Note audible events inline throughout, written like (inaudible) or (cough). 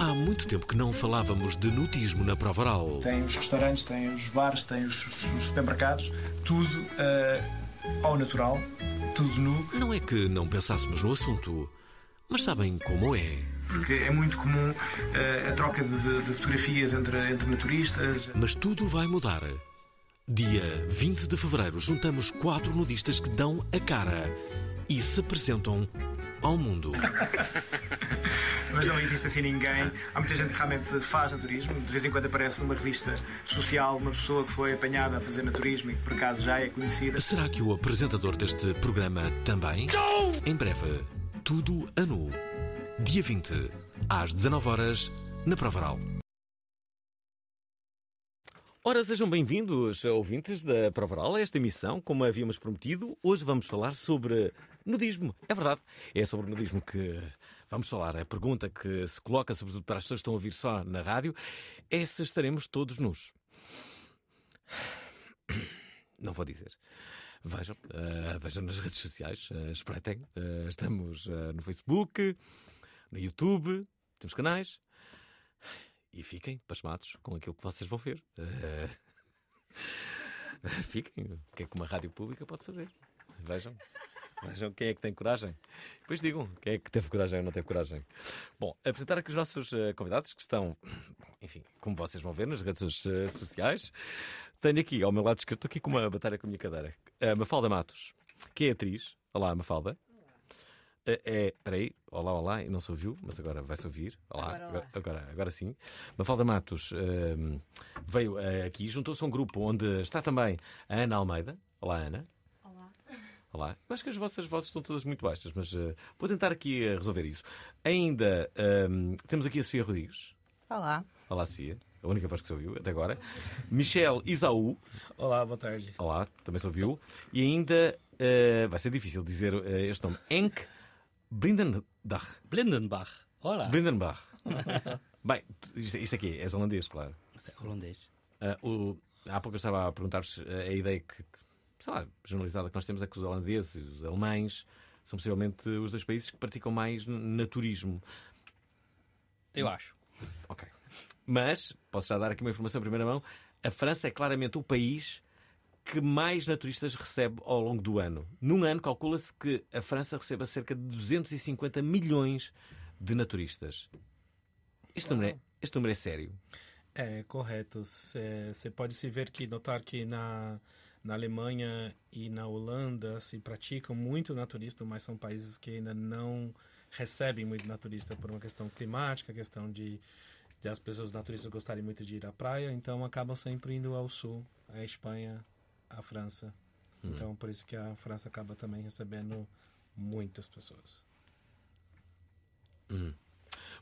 Há muito tempo que não falávamos de nudismo na prova oral. Tem os restaurantes, tem os bares, tem os, os- os supermercados, tudo eh, ao natural, tudo nu, Não é que não pensássemos no assunto, mas sabem como é. porque é muito comum eh, a troca de, de- de fotografias entre, entre naturistas. Mas tudo vai mudar. Dia 20 de fevereiro, juntamos quatro nudistas que dão a cara e se apresentam ao mundo. (laughs) Mas não existe assim ninguém. Há muita gente que realmente faz naturismo. De vez em quando aparece numa revista social uma pessoa que foi apanhada a fazer naturismo e que por acaso já é conhecida. Será que o apresentador deste programa também? Em breve, tudo a nu. Dia 20, às 19 horas, na Provaral. Ora, sejam bem-vindos, ouvintes da Provaral, a esta emissão, como havíamos prometido. Hoje vamos falar sobre nudismo. É verdade, é sobre nudismo que vamos falar. A pergunta que se coloca, sobretudo para as pessoas que estão a ouvir só na rádio, é se estaremos todos nus. Não vou dizer. Vejam, eh, vejam nas redes sociais, eh, espreitem. Eh, estamos eh, no Facebook, no YouTube, temos canais. E fiquem pasmados com aquilo que vocês vão ver. Eh, (laughs) Fiquem. O que é que uma rádio pública pode fazer? Vejam. Vejam quem é que tem coragem. Depois digam quem é que teve coragem ou não teve coragem. Bom, apresentar aqui os nossos eh, convidados que estão, enfim, como vocês vão ver nas redes eh, sociais. Tenho aqui ao meu lado escrito, estou aqui com uma batalha com a minha cadeira. A Mafalda Matos, que é atriz. Olá, Mafalda. É, é, peraí, olá, olá, e não se ouviu, mas agora vai-se ouvir. Olá, Agora, olá. agora, agora, agora sim. Mafalda Matos hum, veio eh, aqui, juntou-se a um grupo onde está também a Ana Almeida. Olá, Ana. Olá. Olá. Eu acho que as vossas vozes estão todas muito baixas, mas eh, vou tentar aqui eh, resolver isso. Ainda hum, temos aqui a Sofia Rodrigues. Olá. Olá, Sofia. A única voz que se ouviu até agora. Michel Isaú. Olá, boa tarde. Olá, também se ouviu. E ainda vai ser difícil dizer este nome. Enk Brindenbach. Blindenbach. Olá. Brindenbach. (laughs) Bem, isto, isto aqui é holandês, claro. É holandês. Ah, o- há pouco eu estava a perguntar-vos ah, a ideia que, sei lá, generalizada que nós temos é que os holandeses e os alemães são possivelmente os dois países que praticam mais naturismo. Eu acho. Ok. Mas, posso já dar aqui uma informação em primeira mão, a França é claramente o país que mais naturistas recebe ao longo do ano. Num ano, calcula-se que a França receba cerca de 250 milhões de naturistas. Este número é, este número é sério. É, correto. Você pode se ver que notar que na, na Alemanha e na Holanda se praticam muito naturista, mas são países que ainda não recebem muito naturista por uma questão climática, questão de, de as pessoas naturistas gostarem muito de ir à praia, então acabam sempre indo ao sul, à Espanha, à França. Então por isso que a França acaba também recebendo muitas pessoas.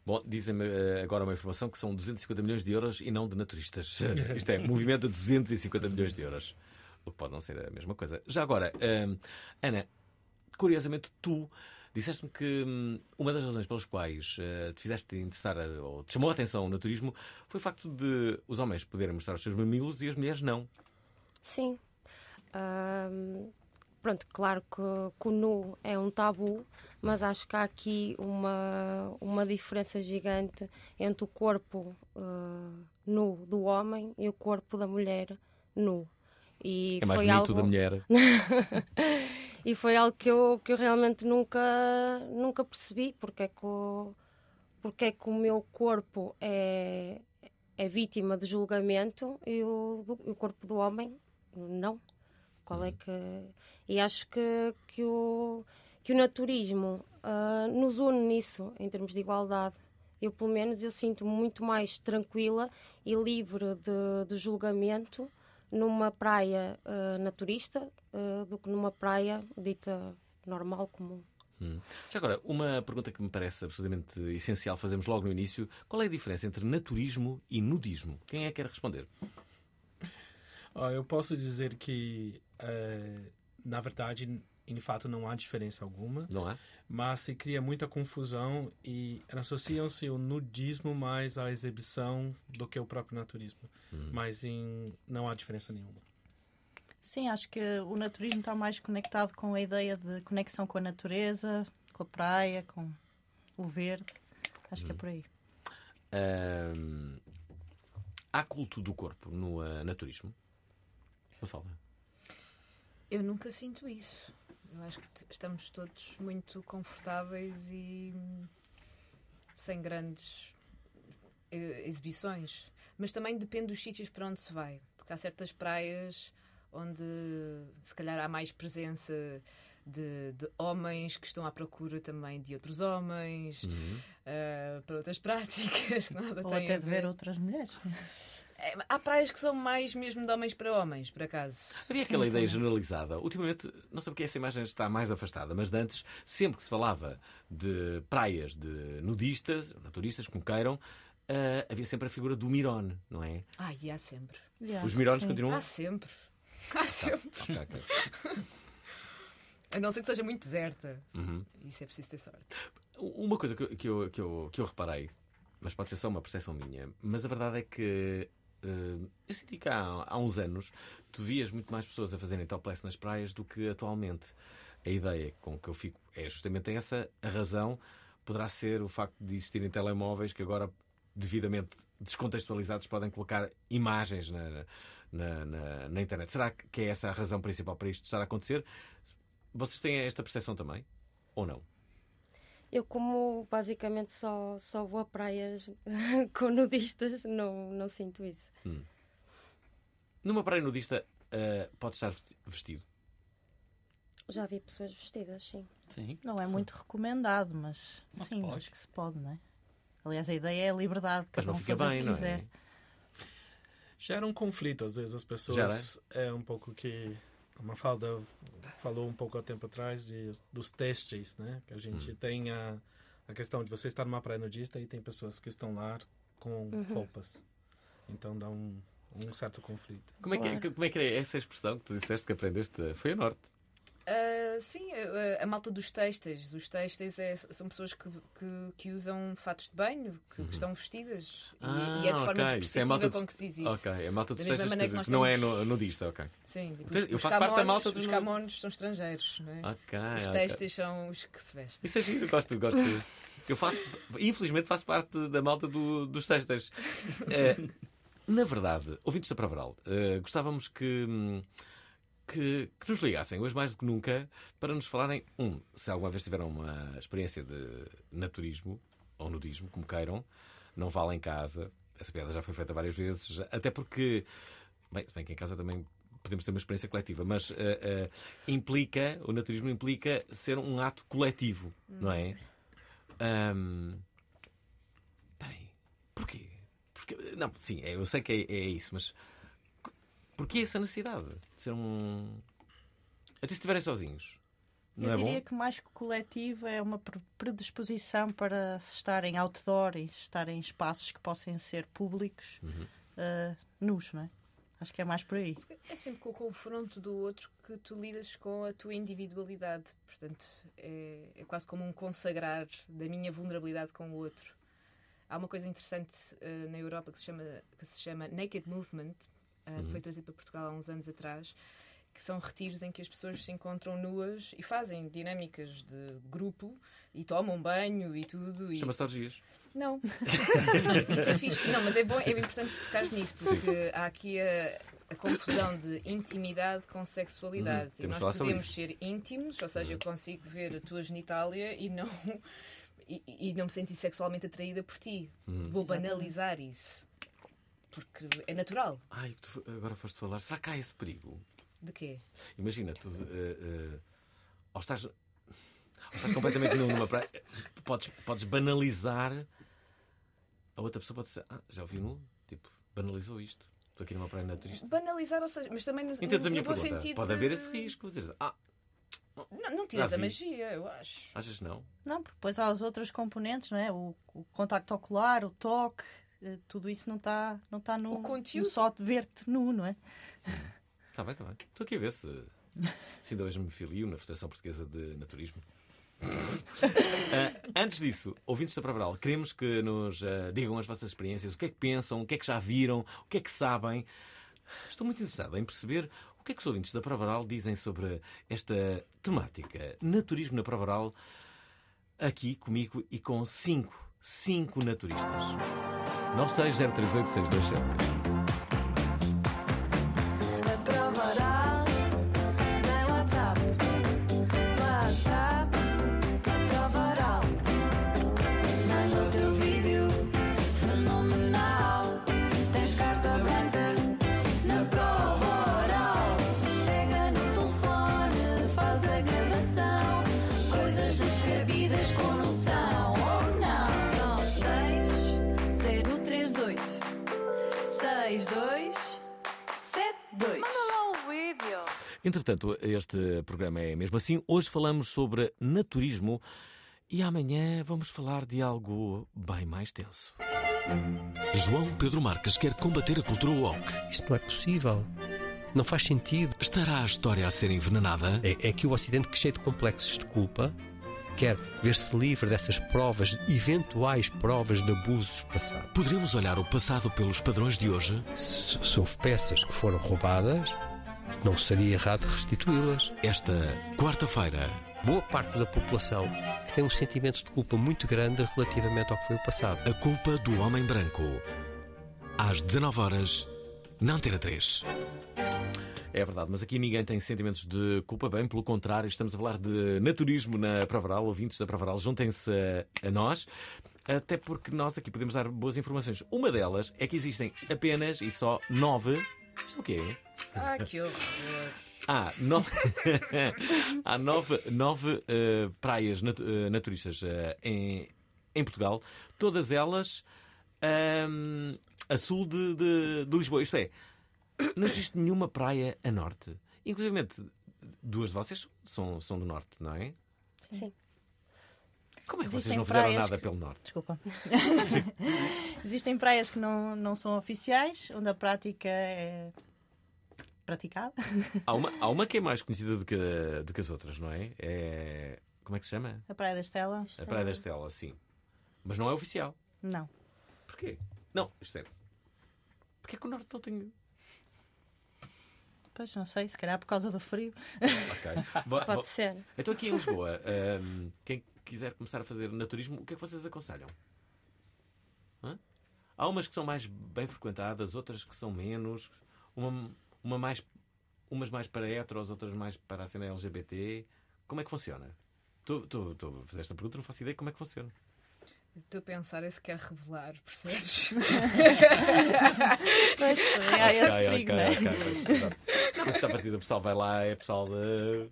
Bom, dizem-me eh, agora uma informação que são 250 milhões de euros e não de naturistas. (laughs) Isto é, movimento de 250 milhões de euros. O que pode não ser a mesma coisa. Já agora, hum, Ana, curiosamente tu disseste-me que hum, uma das razões pelas quais eh, te fizeste interessar ou te chamou a atenção o naturismo foi o facto de os homens poderem mostrar os seus mamilos e as mulheres não. Sim. Pronto, claro que, que o nu é um tabu, mas acho que há aqui uma, uma diferença gigante entre o corpo ah, nu do homem e o corpo da mulher nu. E É mais foi bonito algo... da mulher. (laughs) E foi algo que eu, que eu realmente nunca, nunca percebi, porque é, que o, porque é que o meu corpo é, é vítima de julgamento e o, do- o corpo do homem não. Qual é que. E acho que, que, o, que o naturismo ah, nos une nisso, em termos de igualdade. Eu, pelo menos, eu sinto-me muito mais tranquila e livre de, de julgamento numa praia ah, naturista ah, do que numa praia dita normal, comum. Hum. Já agora, uma pergunta que me parece absolutamente essencial fazemos logo no início: qual é a diferença entre naturismo e nudismo? Quem é que quer responder? Eu posso dizer que, eh, na verdade, em fato, não há diferença alguma, Não há? mas se cria muita confusão e associam-se o nudismo mais à exibição do que o próprio naturismo. Mas em, não há diferença nenhuma. Sim, acho que o naturismo está mais conectado com a ideia de conexão com a natureza, com a praia, com o verde. Acho que é por aí. Ahm, há culto do corpo no ah, naturismo? Não fala. Eu nunca sinto isso. Eu acho que estamos todos muito confortáveis e hum, sem grandes eh, exibições. Mas também depende dos sítios para onde se vai. Porque há certas praias onde se calhar há mais presença de, de homens que estão à procura também de outros homens eh, para outras (laughs) práticas. nada Ou até a de ver outras mulheres. Há praias que são mais mesmo de homens para homens, por acaso. Havia aquela ideia generalizada. Ultimamente, não sei porque essa imagem está mais afastada, mas de antes, sempre que se falava de praias de nudistas, naturistas, como queiram, ah, havia sempre a figura do Mirone, não é? Ah, e há sempre. Os Mirones sim. continuam. Há sempre. Há sempre. Ok. (laughs) A não ser que seja muito deserta. Uhum. Isso é preciso ter sorte. Uma coisa que, eu- que, eu, que, eu, que eu reparei, mas pode ser só uma percepção minha, mas a verdade é que eu senti que há, há uns anos tu vias muito mais pessoas a fazerem topless nas praias do que atualmente. A ideia com que eu fico é justamente essa. A razão poderá ser o facto de existirem telemóveis que agora, devidamente descontextualizados, podem colocar imagens na, na, na, na internet. Será que é essa a razão principal para isto estar a acontecer? Vocês têm esta percepção também? Ou não? Eu, como basicamente só, só vou a praias (laughs) com nudistas, não, não sinto isso. Numa praia nudista, ah, pode estar vestido. Já vi pessoas vestidas, sim. Sim. Não é muito recomendado, mas Mas sim, pode. acho que se pode, não é? Aliás, a ideia é a liberdade, Mas cada não fica bem, o não que quiser. é? Gera um conflito, às vezes as pessoas. É um pouco que. A Mafalda falou um pouco há tempo atrás de, dos testes, né? Que a gente tem a, a questão de você estar numa praia nudista e tem pessoas que estão lá com roupas. Então dá um, um certo conflito. Como é, que, Claro. como é que é essa expressão que tu disseste que aprendeste? Foi a norte. Ah, sim, a, a malta dos textos. Os textos é- são pessoas que, que, que usam fatos de banho, que, que estão vestidas. E, Ah, e é de forma ok. Isso é a depreciativa malta com que se diz isso. Ok, é a malta dos maneira que, que não é temos- no- nudista, ok. Sim, tipo, Então, os- eu os faço parte da malta Os dos- camões são estrangeiros, não é? Ok, Os ok. textos são os que se vestem. Isso é giro, eu gosto, gosto. Eu faço, infelizmente, faço parte da malta do- dos textos. (laughs) Eh, na verdade, ouvintes da Provaral, eh, gostávamos que, hum, que, que nos ligassem, hoje mais do que nunca, para nos falarem, um, se alguma vez tiveram uma experiência de naturismo, ou nudismo, como queiram, não vale em casa. Essa piada já foi feita várias vezes, até porque, bem, bem que em casa também podemos ter uma experiência coletiva, mas eh, eh, implica, o naturismo implica ser um ato coletivo, não é? Peraí, porquê? Porque, não, sim, é, eu sei que é, é isso, mas porquê essa necessidade de ser um. Até se estiverem sozinhos. Não Eu é diria bom? que mais que coletivo é uma pre- predisposição para se estar em outdoor e estar em espaços que possam ser públicos, Uhum. eh, nus, não é? Acho que é mais por aí. É sempre com o confronto do outro que tu lidas com a tua individualidade. Portanto, é, é quase como um consagrar da minha vulnerabilidade com o outro. Há uma coisa interessante eh, na Europa que se chama, que se chama Naked Movement, que foi trazido para Portugal há uns anos atrás, que são retiros em que as pessoas se encontram nuas e fazem dinâmicas de grupo e tomam banho e tudo. E... Chama-se orgias. Não. (laughs) Isso é fixe. Não, mas é bom, é importante tocares nisso, porque há aqui a, a confusão de intimidade com sexualidade. Uhum, e nós podemos ser íntimos, ou seja, eu consigo ver a tua genitália e não, (laughs) e, e não me sentir sexualmente atraída por ti. Uhum. Vou banalizar isso. Porque é natural. Ai, tu agora foste falar. Será que há esse perigo? De quê? Imagina, tu. eh, eh, ou estás. Ou estás completamente nu numa praia. Podes, podes banalizar. A outra pessoa pode dizer. Ah, já ouvi nu? Tipo, banalizou isto. Estou aqui numa praia naturista. Banalizar, ou seja, mas também no, Entendes a no minha bom pergunta? sentido. Pode de- haver esse risco. Dizes, ah, Não, não tiras a magia, eu acho. achas não? Não, porque depois há os outros componentes, não é? O, o contacto ocular, o toque, tudo isso não está não tá no, O conteúdo. no só de ver-te nu, não é? Está bem, está bem. Estou aqui a ver se. Se ainda hoje me filio na Federação Portuguesa de Naturismo. Ah, antes disso, ouvintes da Provaral, queremos que nos ah, digam as vossas experiências, o que é que pensam, o que é que já viram, o que é que sabem. Estou muito interessado em perceber o que é que os ouvintes da Provaral dizem sobre esta temática. Naturismo na Provaral, aqui comigo e com cinco, cinco naturistas. 960386273. Entretanto, este programa é mesmo assim. Hoje falamos sobre naturismo e amanhã vamos falar de algo bem mais tenso. João Pedro Marques quer combater a cultura woke. Isso não é possível. Não faz sentido. Estará a história a ser envenenada? É, é que o Ocidente, que cheio de complexos de culpa, quer ver-se livre dessas provas, eventuais provas de abusos passados. Poderemos olhar o passado pelos padrões de hoje? Se, se houve peças que foram roubadas, não seria errado restituí-las. Esta quarta-feira, Boa parte da população que tem um sentimento de culpa muito grande relativamente ao que foi o passado. a culpa do homem branco. Às 19 horas, na Antena 3. É verdade, mas aqui ninguém tem sentimentos de culpa, bem pelo contrário, estamos a falar de naturismo na Provaral, ouvintes da Provaral, juntem-se a, a nós. Até porque nós aqui podemos dar boas informações. Uma delas é que existem apenas e só nove. Isto o quê? Ah, que horror. Há (laughs) nove, (laughs) há nove, nove eh, praias natu- eh, naturistas eh, em, em Portugal, todas elas ahm, a sul de, de- de Lisboa. Isto é, não existe nenhuma praia a norte. Inclusive, duas de vocês são, são do norte, não é? Sim. Como é que vocês não fizeram nada que- pelo norte? Desculpa. (laughs) (laughs) Existem praias que não, não são oficiais, onde a prática é praticada. Há uma, há uma que é mais conhecida do que, do que as outras, não é? é? Como é que se chama? A Praia da Estela? A Praia da Estela, sim. Mas não é oficial. Não. Porquê? Não, isto é. Porquê que o Norte não tem. Pois não sei, se calhar por causa do frio. Ok. Bo- (laughs) Pode ser. Então, aqui em Lisboa, hum, quem quiser começar a fazer naturismo, o que é que vocês aconselham? Hã? Há umas que são mais bem frequentadas, outras que são menos, uma, uma mais, umas mais para heteros, outras mais para a cena LGBT. Como é que funciona? Tu, tu, tu fizeste esta pergunta, não faço ideia como é que funciona. Estou a pensar é se quer revelar, percebes? (laughs) Pois, também há esse Ok, perigo, ok, não é? Mas se a partida o pessoal vai lá, é pessoal de.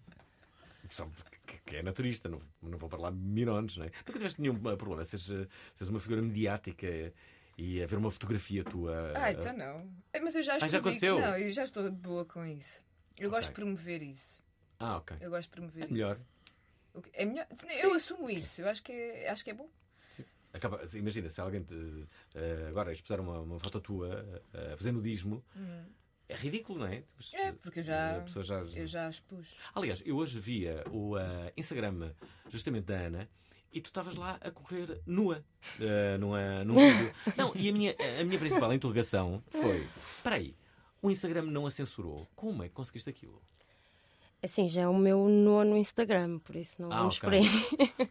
pessoal que- que é naturista, não, não vou lá mirones, não é? Nunca tiveste nenhum problema, seres, eh, seres uma figura mediática e haver uma fotografia tua. Ah, então não. Mas eu já Ah, já aconteceu? Não, eu já estou de boa com isso. Eu gosto Ok. de promover isso. Ah, ok. Eu gosto de promover É isso. melhor. É melhor. Eu assumo isso. Eu acho que é, acho que é bom. Acaba, imagina, se alguém te, eh, agora expuser uma, uma foto tua eh, a fazer nudismo, é ridículo, não é? Mas, É, porque eu já, a pessoa já- eu já expus. Aliás, eu hoje via o eh, Instagram justamente da Ana e tu estavas lá a correr nua eh, numa, num (laughs) vídeo. Não, e a minha, a minha principal interrogação foi: espera aí, o Instagram não a censurou. Como é que conseguiste aquilo? Assim, já é o meu nono Instagram, por isso não Ah, vamos ok. por aí.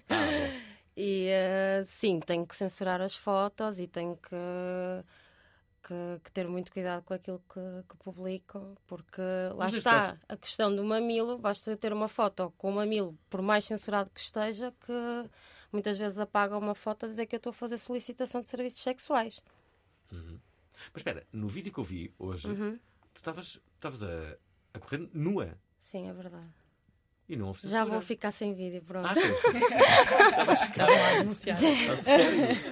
Ah. (laughs) E eh, sim, tenho que censurar as fotos e tenho que, que, que ter muito cuidado com aquilo que, que publico, porque lá Mas está caso- a questão do mamilo. Basta ter uma foto com o mamilo, por mais censurado que esteja, que muitas vezes apaga uma foto a dizer que eu estou a fazer solicitação de serviços sexuais. Uhum. Mas espera, no vídeo que eu vi hoje, Uhum. tu estavas estavas a, a correr nua Sim, é verdade. E não ofereceste Já vou ficar sem vídeo, pronto. Achas?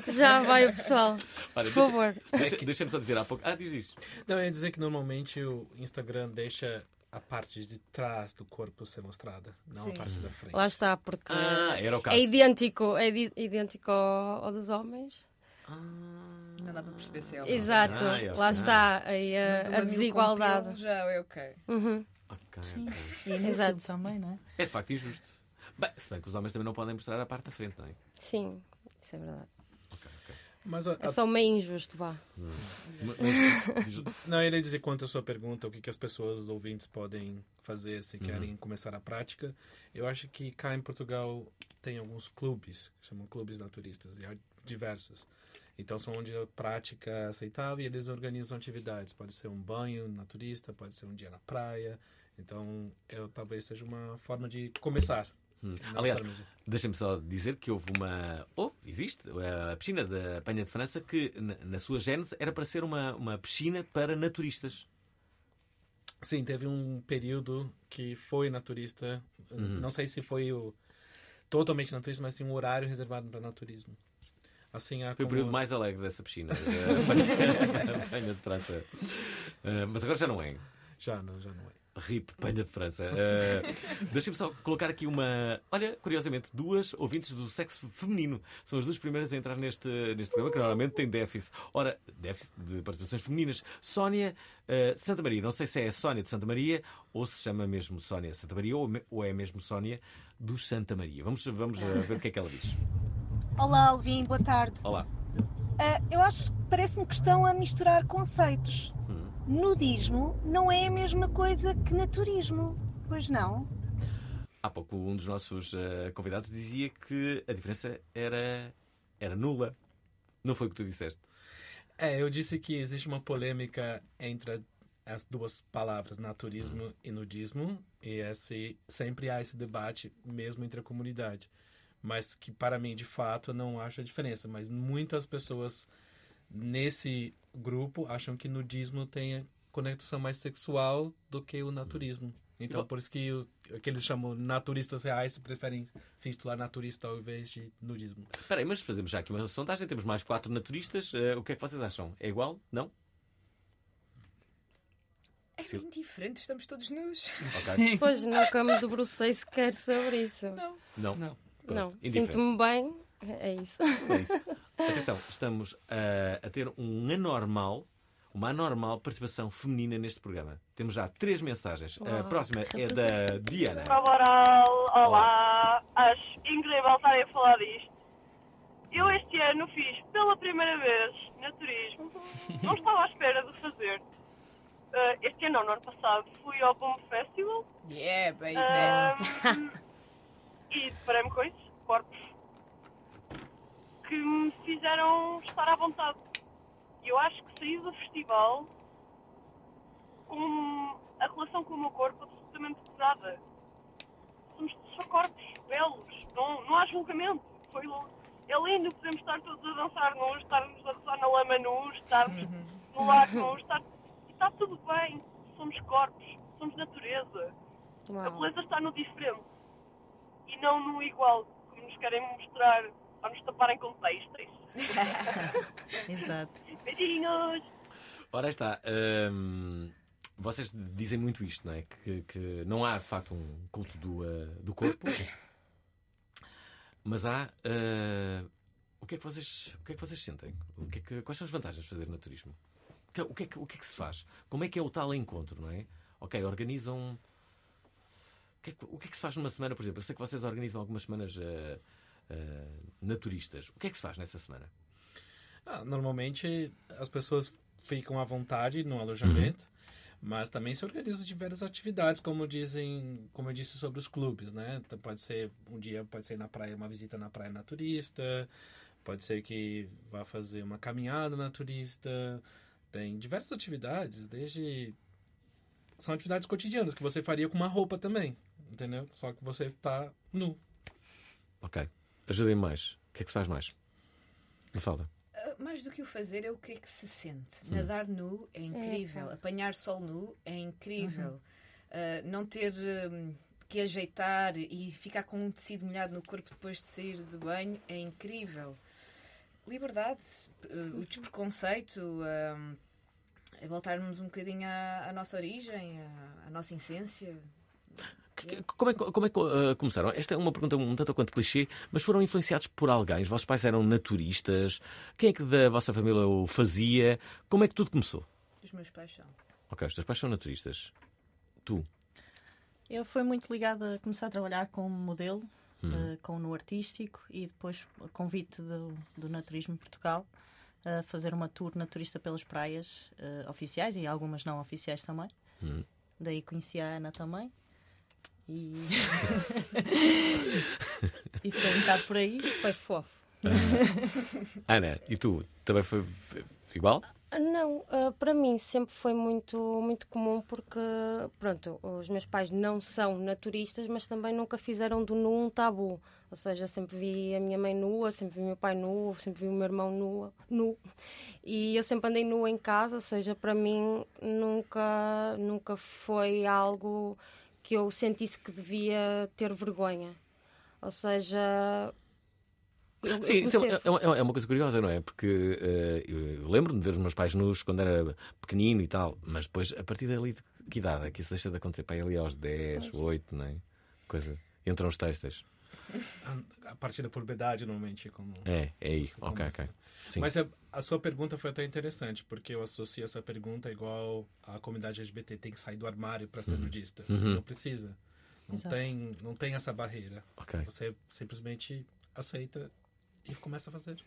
(laughs) Já lá vai o pessoal. Olha, Por deixa- favor. Deixa- Deixa-me só dizer há pouco. Ah, diz isso. Não, eu ia dizer que normalmente o Instagram deixa a parte de trás do corpo ser mostrada, não Sim. a parte da frente. Lá está, porque Ah, era o caso. é idêntico, é idêntico ao, ao dos homens. Não dá para perceber se é. Exato, Ah, é, lá ah. está aí a, a desigualdade. Já é ok. Uhum. Ok, Sim. ok. No Exato. YouTube também, não é? É de facto injusto. Bem, se bem que os homens também não podem mostrar a parte da frente, não é? Sim, isso é verdade. Ok, ok. Mas a- É a- só meio injusto, vá. Mas- mas- diz- Não, eu ia dizer quanto à sua pergunta, o que, que as pessoas, os ouvintes, podem fazer se querem começar a prática. Eu acho que cá em Portugal tem alguns clubes, que chamam clubes naturistas, e há diversos. Então são onde a prática é aceitável e eles organizam atividades. Pode ser um banho naturista, pode ser um dia na praia. Então, eu, talvez seja uma forma de começar. Hum. Aliás, deixem-me só dizer que houve uma. Houve, existe, a piscina da Penha de França que, na, sua gênese, era para ser uma, uma piscina para naturistas. Sim, teve um período que foi naturista. Uhum. Não sei se foi o totalmente naturista, mas tinha um horário reservado para naturismo. Assim, Foi o como- período mais alegre dessa piscina, (laughs) (laughs) da Penha de França. Ah, mas agora já não é. Já não, já não é. RIP, Penha de França. Uh, Deixem-me só colocar aqui uma. Olha, curiosamente, duas ouvintes do sexo feminino. São as duas primeiras a entrar neste, neste programa, que normalmente tem déficit. Ora, déficit de participações femininas. Sónia uh, Santa Maria. Não sei se é a Sónia de Santa Maria ou se chama mesmo Sónia Santa Maria ou, me- ou é mesmo Sónia dos Santa Maria. Vamos, vamos uh, ver o que é que ela diz. Olá, Alvin, boa tarde. Olá. Eu acho que parece-me que estão a misturar conceitos. Hum. Nudismo não é a mesma coisa que naturismo, pois não? Há pouco um dos nossos uh, convidados dizia que a diferença era, era nula. Não foi o que tu disseste? É, eu disse que existe uma polêmica entre as duas palavras, naturismo e nudismo, e esse, sempre há esse debate, mesmo entre a comunidade. Mas que, para mim, de fato, eu não acho a diferença. Mas muitas pessoas nesse grupo acham que nudismo tem a conexão mais sexual do que o naturismo. Então, por isso que o, que eles chamam naturistas reais preferem se intitular naturista ao invés de nudismo. Espera aí, mas fazemos já aqui uma sondagem. Temos mais quatro naturistas. Uh, o que é que vocês acham? É igual? Não? É bem diferente, estamos todos nus. Ok. (laughs) Pois nunca me debrucei sequer sobre isso. Não. Não. Não. Sinto-me bem, é isso. É isso. (laughs) Atenção, estamos a, a ter um anormal, uma anormal participação feminina neste programa. Temos já três mensagens. A próxima é da Diana. Cabral, olá. Acho incrível estarem a falar disto. Eu este ano fiz pela primeira vez naturismo. (laughs) Não estava à espera de fazer. Ah, este ano, não, no ano passado, fui ao Boom Festival Yeah, baby. ahm, (laughs) e deparei-me com isso, corpos que me fizeram estar à vontade. E eu acho que saí do festival com a relação com o meu corpo absolutamente pesada. Somos só corpos belos, não, não há julgamento. Foi, é lindo, podemos estar todos a dançar nus, estarmos a rezar na lama nus, estarmos no lago nus, estar, e está tudo bem. Somos corpos, somos natureza. A Uau. beleza está no diferente e não no igual, como nos querem mostrar nos taparem com textos. (laughs) Exato. Beijinhos! Ora está. hum, vocês dizem muito isto, não é? Que, que não há de facto um culto do, uh, do corpo, mas há. uh, o, que é que vocês, o que é que vocês sentem? O que é que- quais são as vantagens de fazer naturismo? O que, é- o que é que, o que é que se faz? Como é que é o tal encontro, não é? Ok, organizam. O que, é que, o que é que se faz numa semana, por exemplo? Eu sei que vocês organizam algumas semanas uh, naturistas. O que é que se faz nessa semana? Ah, normalmente as pessoas ficam à vontade no alojamento, mas também se organizam diversas atividades, como dizem, como eu disse sobre os clubes, né? Então, pode ser um dia pode ser na praia, uma visita na praia naturista, pode ser que vá fazer uma caminhada naturista, tem diversas atividades, desde são atividades cotidianas que você faria com uma roupa também, entendeu? Só que você tá nu. Ok. Ajudem mais. O que é que se faz mais? Me fala. Ah, mais do que o fazer, é o que é que se sente. Hum. Nadar nu é incrível, pá. apanhar sol nu é incrível. Uhum. Uh, não ter hum, que ajeitar e ficar com um tecido molhado no corpo depois de sair de banho é incrível. Liberdade, uh, o despreconceito, hum, é voltarmos um bocadinho à, à nossa origem, à, à nossa essência. Como é, que- como é que uh, começaram? Esta é uma pergunta um tanto quanto clichê, mas foram influenciados por alguém? Os vossos pais eram naturistas? Quem é que da vossa família o fazia? Como é que tudo começou? Os meus pais são. Ok, os teus pais são naturistas. Tu? Eu fui muito ligada a começar a trabalhar como modelo, Hum. eh, com no artístico e depois convite do, do Naturismo Portugal a fazer uma tour naturista pelas praias eh, oficiais e algumas não oficiais também. Hum. Daí conheci a Ana também. E... (laughs) e foi um bocado por aí. Foi fofo. Ana, e tu? Também foi foi igual? Não, ah, para mim sempre foi muito, muito comum porque, pronto, os meus pais não são naturistas, mas também nunca fizeram do nu um tabu. Ou seja, sempre vi a minha mãe nua, sempre vi o meu pai nu, sempre vi o meu irmão nua, nu. E eu sempre andei nua em casa, ou seja, para mim nunca, nunca foi algo que eu sentisse que devia ter vergonha. Ou seja, eu- eu Sim, é, comecei a- é uma- é uma coisa curiosa, não é? Porque eh, eu lembro-me de ver os meus pais nus quando era pequenino e tal, mas depois, a partir dali, de que idade é que isso deixa de acontecer? Para ali aos 10, 8, não é? Coisa. Entram os textos. A partir da puberdade, normalmente. Como... É, é como Ok, ok. Sim. Mas a, a sua pergunta foi até interessante, porque eu associo essa pergunta igual a comunidade LGBT tem que sair do armário para ser Uhum. nudista. Uhum. Não precisa. Não Exato. tem, não tem essa barreira. Ok. Você simplesmente aceita e começa a fazer.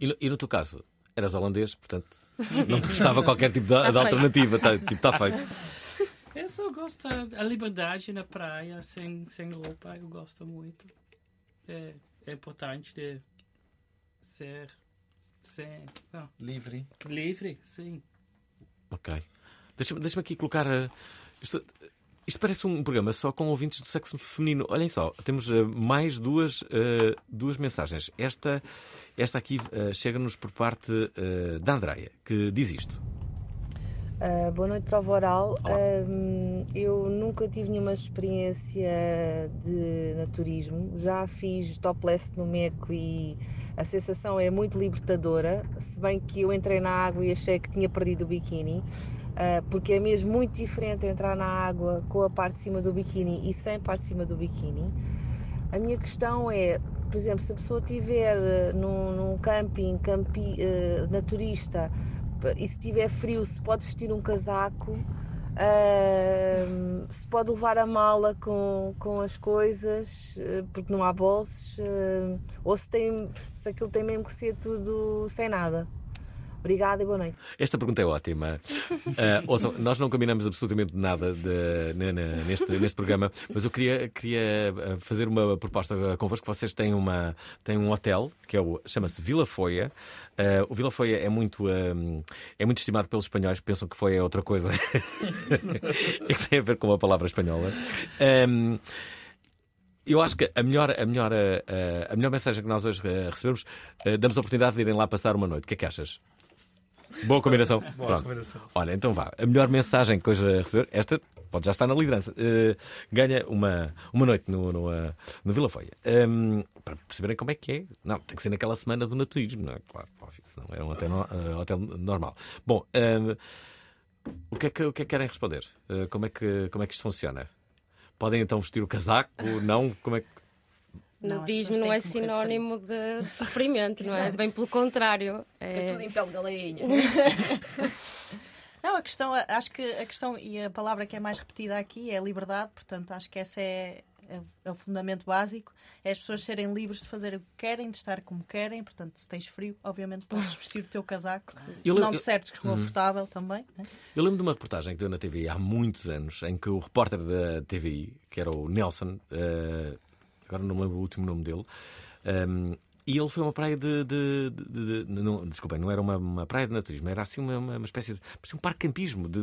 E no, e no teu caso, eras holandês, portanto, (laughs) não te restava qualquer tipo de, Tá de feito. alternativa. Tá, tipo, está feito. (laughs) Eu só gosto da liberdade na praia, sem, sem roupa, eu gosto muito. É, é importante de ser, ser não, Livre. livre, sim. Ok. Deixa-me deixa aqui colocar. eh, isto, isto parece um programa só com ouvintes do sexo feminino. Olhem só, temos eh, mais duas, eh, duas mensagens. Esta, esta aqui chega-nos por parte da Andreia, que diz isto. Uh, boa noite, prova oral. Um, eu nunca tive nenhuma experiência de naturismo. Já fiz topless no Meco e a sensação é muito libertadora. Se bem que eu entrei na água e achei que tinha perdido o biquíni, uh, porque é mesmo muito diferente entrar na água com a parte de cima do biquíni e sem a parte de cima do biquíni. A minha questão é, por exemplo, se a pessoa estiver uh, num, num camping campi, uh, naturista e se tiver frio se pode vestir um casaco, ahm, se pode levar a mala com, com as coisas, eh, porque não há bolsos, eh, ou se, tem, se aquilo tem mesmo que ser tudo sem nada. Obrigada e boa noite. Esta pergunta é ótima. Ah, (laughs) ouçam, nós não combinamos absolutamente nada de- ne- ne- neste, neste programa, mas eu queria, queria ah, fazer uma proposta convosco. Vocês têm, uma, têm um hotel que é o, chama-se Vila Foia. Ah, o Vila Foia é muito, é muito estimado pelos espanhóis, pensam que foi é outra coisa e (laughs) que tem a ver com a palavra espanhola. Ahm, eu acho que a melhor, a melhor, ah, a melhor mensagem que nós hoje recebemos, damos a oportunidade de irem lá passar uma noite. O que é que achas? Boa combinação. Boa Pronto. combinação. Olha, então vá. A melhor mensagem que hoje a receber, esta pode já estar na liderança. Eh, ganha uma, uma noite no, no, eh, no Vila Foia. Ehm, para perceberem como é que é. Não, tem que ser naquela semana do naturismo, não é? Claro, óbvio, senão é um hotel, eh, hotel normal. Bom, ehm, o, que é que, o que é que querem responder? Como, é que, como é que isto funciona? Podem então vestir o casaco? Não? Como é que. Não, Nudismo não têm é de sinónimo de, de sofrimento, não é? Bem pelo contrário. É tudo em pele de galinha. (laughs) Não, a questão, acho que a questão e a palavra que é mais repetida aqui é liberdade, portanto, acho que esse é, é, é o fundamento básico, é as pessoas serem livres de fazer o que querem, de estar como querem, portanto, se tens frio, obviamente podes (laughs) vestir o teu casaco, se Eu não sentes eu- desconfortável também. né? Eu lembro de uma reportagem que deu na TVI há muitos anos, em que o repórter da TVI, que era o Nelson, eh, agora não me lembro o último nome dele, ehm, e ele foi uma praia de. de, de- de- não, desculpem, não era uma, uma praia de naturismo, era assim uma, uma, uma espécie de. parecia um parque campismo de,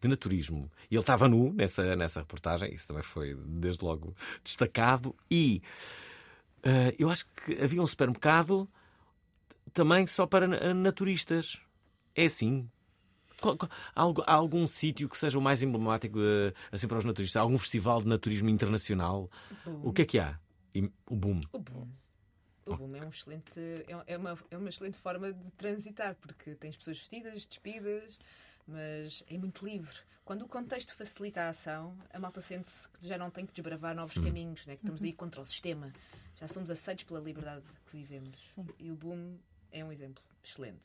de naturismo. E ele estava nu nessa, nessa reportagem, isso também foi desde logo destacado. E eh, eu acho que havia um supermercado também só para na- naturistas. É assim. Qual- qual- Há algu- há algum sítio que seja o mais emblemático eh, assim para os naturistas? Há algum festival de naturismo internacional? Boom. O que é que há? E- O boom. O boom. O boom é, um excelente, é- é, uma, é uma excelente forma de transitar, porque tens pessoas vestidas, despidas, mas é muito livre. Quando o contexto facilita a ação, a malta sente-se que já não tem que desbravar novos Hum. caminhos, né? que estamos Uhum. aí contra o sistema. Já somos aceitos pela liberdade que vivemos. E o boom é um exemplo excelente.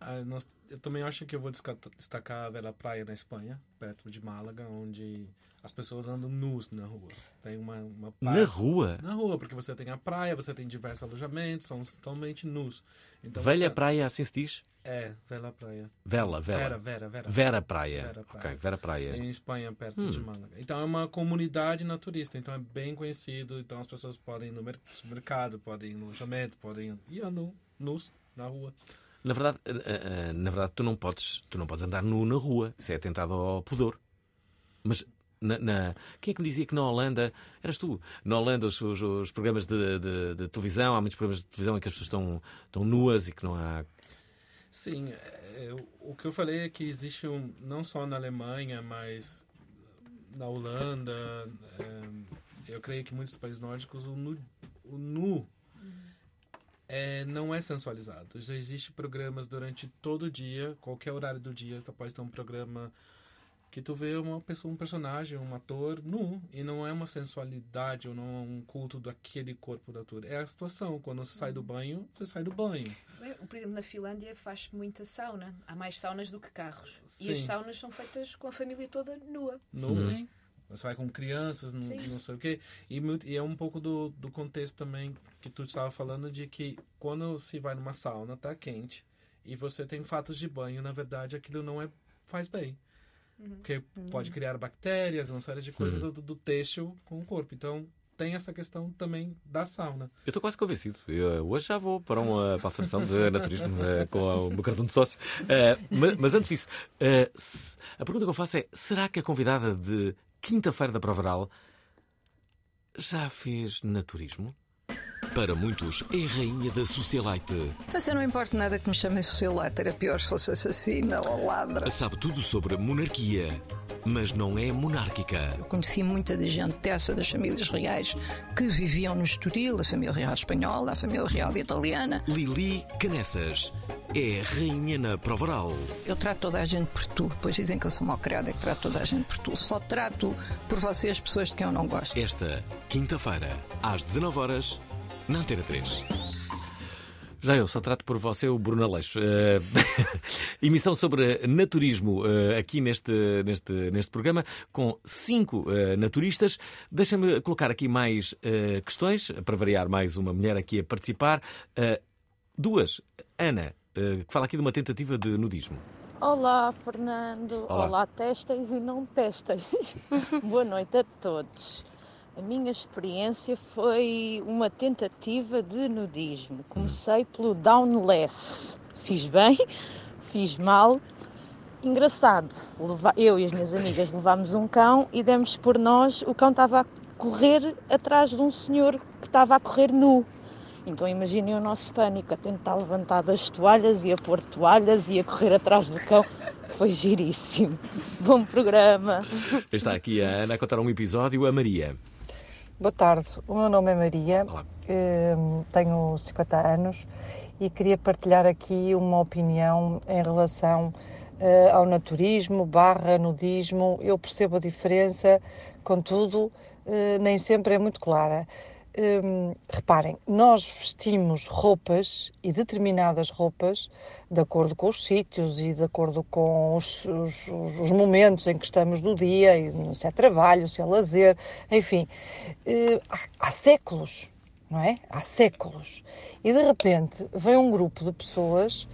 Ah, nós- eu também acho que eu vou destacar a Vela Praia na Espanha, perto de Málaga, onde as pessoas andam nus na rua. Tem uma, uma Na praia- rua? Na rua, porque você tem a praia, você tem diversos alojamentos, são totalmente nus. Então Velha você- praia, assim se diz? É, Vela Praia. Vela, Vela. Vera, Vera, Vera. Vera Praia. Vera Ok, Vera Praia. Em Espanha, perto Hum. de Málaga. Então é uma comunidade naturista, então é bem conhecido. Então as pessoas podem ir no mer- supermercado, podem ir no alojamento, podem ir andam nus na rua. Na verdade, eh, eh, na verdade tu, não podes, tu não podes andar nu na rua. Isso é atentado ao pudor. Mas na, na- quem é que me dizia que na Holanda, eras tu, na Holanda os, os- os programas de, de- de televisão, há muitos programas de televisão em que as pessoas estão, estão nuas e que não há. Sim, o- que eu falei é que existe um, não só na Alemanha, mas na Holanda, eu creio que muitos países nórdicos o nu, o nu é, não é sensualizado. Já existe programas durante todo o dia, qualquer horário do dia, você pode ter um programa que tu vê uma pessoa, um personagem, um ator nu, e não é uma sensualidade ou não é um culto daquele corpo do ator. É a situação. Quando você sai do banho, você sai do banho. Por exemplo, na Finlândia faz muita sauna. Há mais saunas do que carros. E as Sim. saunas são feitas com a família toda nua. No, Você vai com crianças, não, não sei o quê. E, e é um pouco do, do contexto também que tu estava falando de que quando se vai numa sauna, tá quente, e você tem fatos de banho, na verdade aquilo não é faz bem. Uhum. Porque Uhum. pode criar bactérias, uma série de coisas Uhum. do, do têxtil com o corpo. Então tem essa questão também da sauna. Eu estou quase convencido. Eu, eh, hoje já vou para, uma, para a Federação de Naturismo eh, com a- o meu cartão de sócio. Eh, mas, mas antes disso, eh, se- a pergunta que eu faço é: será que a convidada de quinta-feira da Prova Oral já fez naturismo? Para muitos, é a rainha da socialite. Mas eu não importo nada que me chamem socialite, era pior se fosse assassina ou ladra. Sabe tudo sobre monarquia, mas não é monárquica. Conheci muita gente dessa, das famílias reais, que viviam no Estoril, a família real espanhola, a família real italiana. Lili Canessas é a rainha na prova oral. Eu trato toda a gente por tu, pois dizem que eu sou mal criada, é que trato toda a gente por tu. Só trato por vocês pessoas de quem eu não gosto. Esta quinta-feira, às 19 horas na Antena 3. Já eu só trato por você o Bruno Aleixo. Eh, (laughs) emissão sobre naturismo eh, aqui neste, neste, neste programa, com cinco eh, naturistas. Deixa-me colocar aqui mais eh, questões, para variar mais uma mulher aqui a participar. Eh, duas. Ana, eh, que fala aqui de uma tentativa de nudismo. Olá, Fernando. Olá. Olá, testas e não testas. (laughs) Boa noite a todos. A minha experiência foi uma tentativa de nudismo. Comecei pelo downless. Fiz bem, (laughs) fiz mal. Engraçado, eu e as minhas amigas levámos um cão e demos por nós, o cão estava a correr atrás de um senhor que estava a correr nu. Então imaginem o nosso pânico, a tentar levantar das toalhas e a pôr toalhas e a correr atrás do cão. Foi giríssimo. Bom programa. Está aqui a Ana a contar um episódio, a Maria. Boa tarde, o meu nome é Maria, hum, tenho 50 anos e queria partilhar aqui uma opinião em relação eh, ao naturismo barra nudismo. Eu percebo a diferença, contudo, eh, nem sempre é muito clara. Hum, reparem, nós vestimos roupas e determinadas roupas de acordo com os sítios e de acordo com os, os- os momentos em que estamos do dia, se é trabalho, se é lazer, enfim, eh, há, há séculos, não é? Há séculos. E de repente vem um grupo de pessoas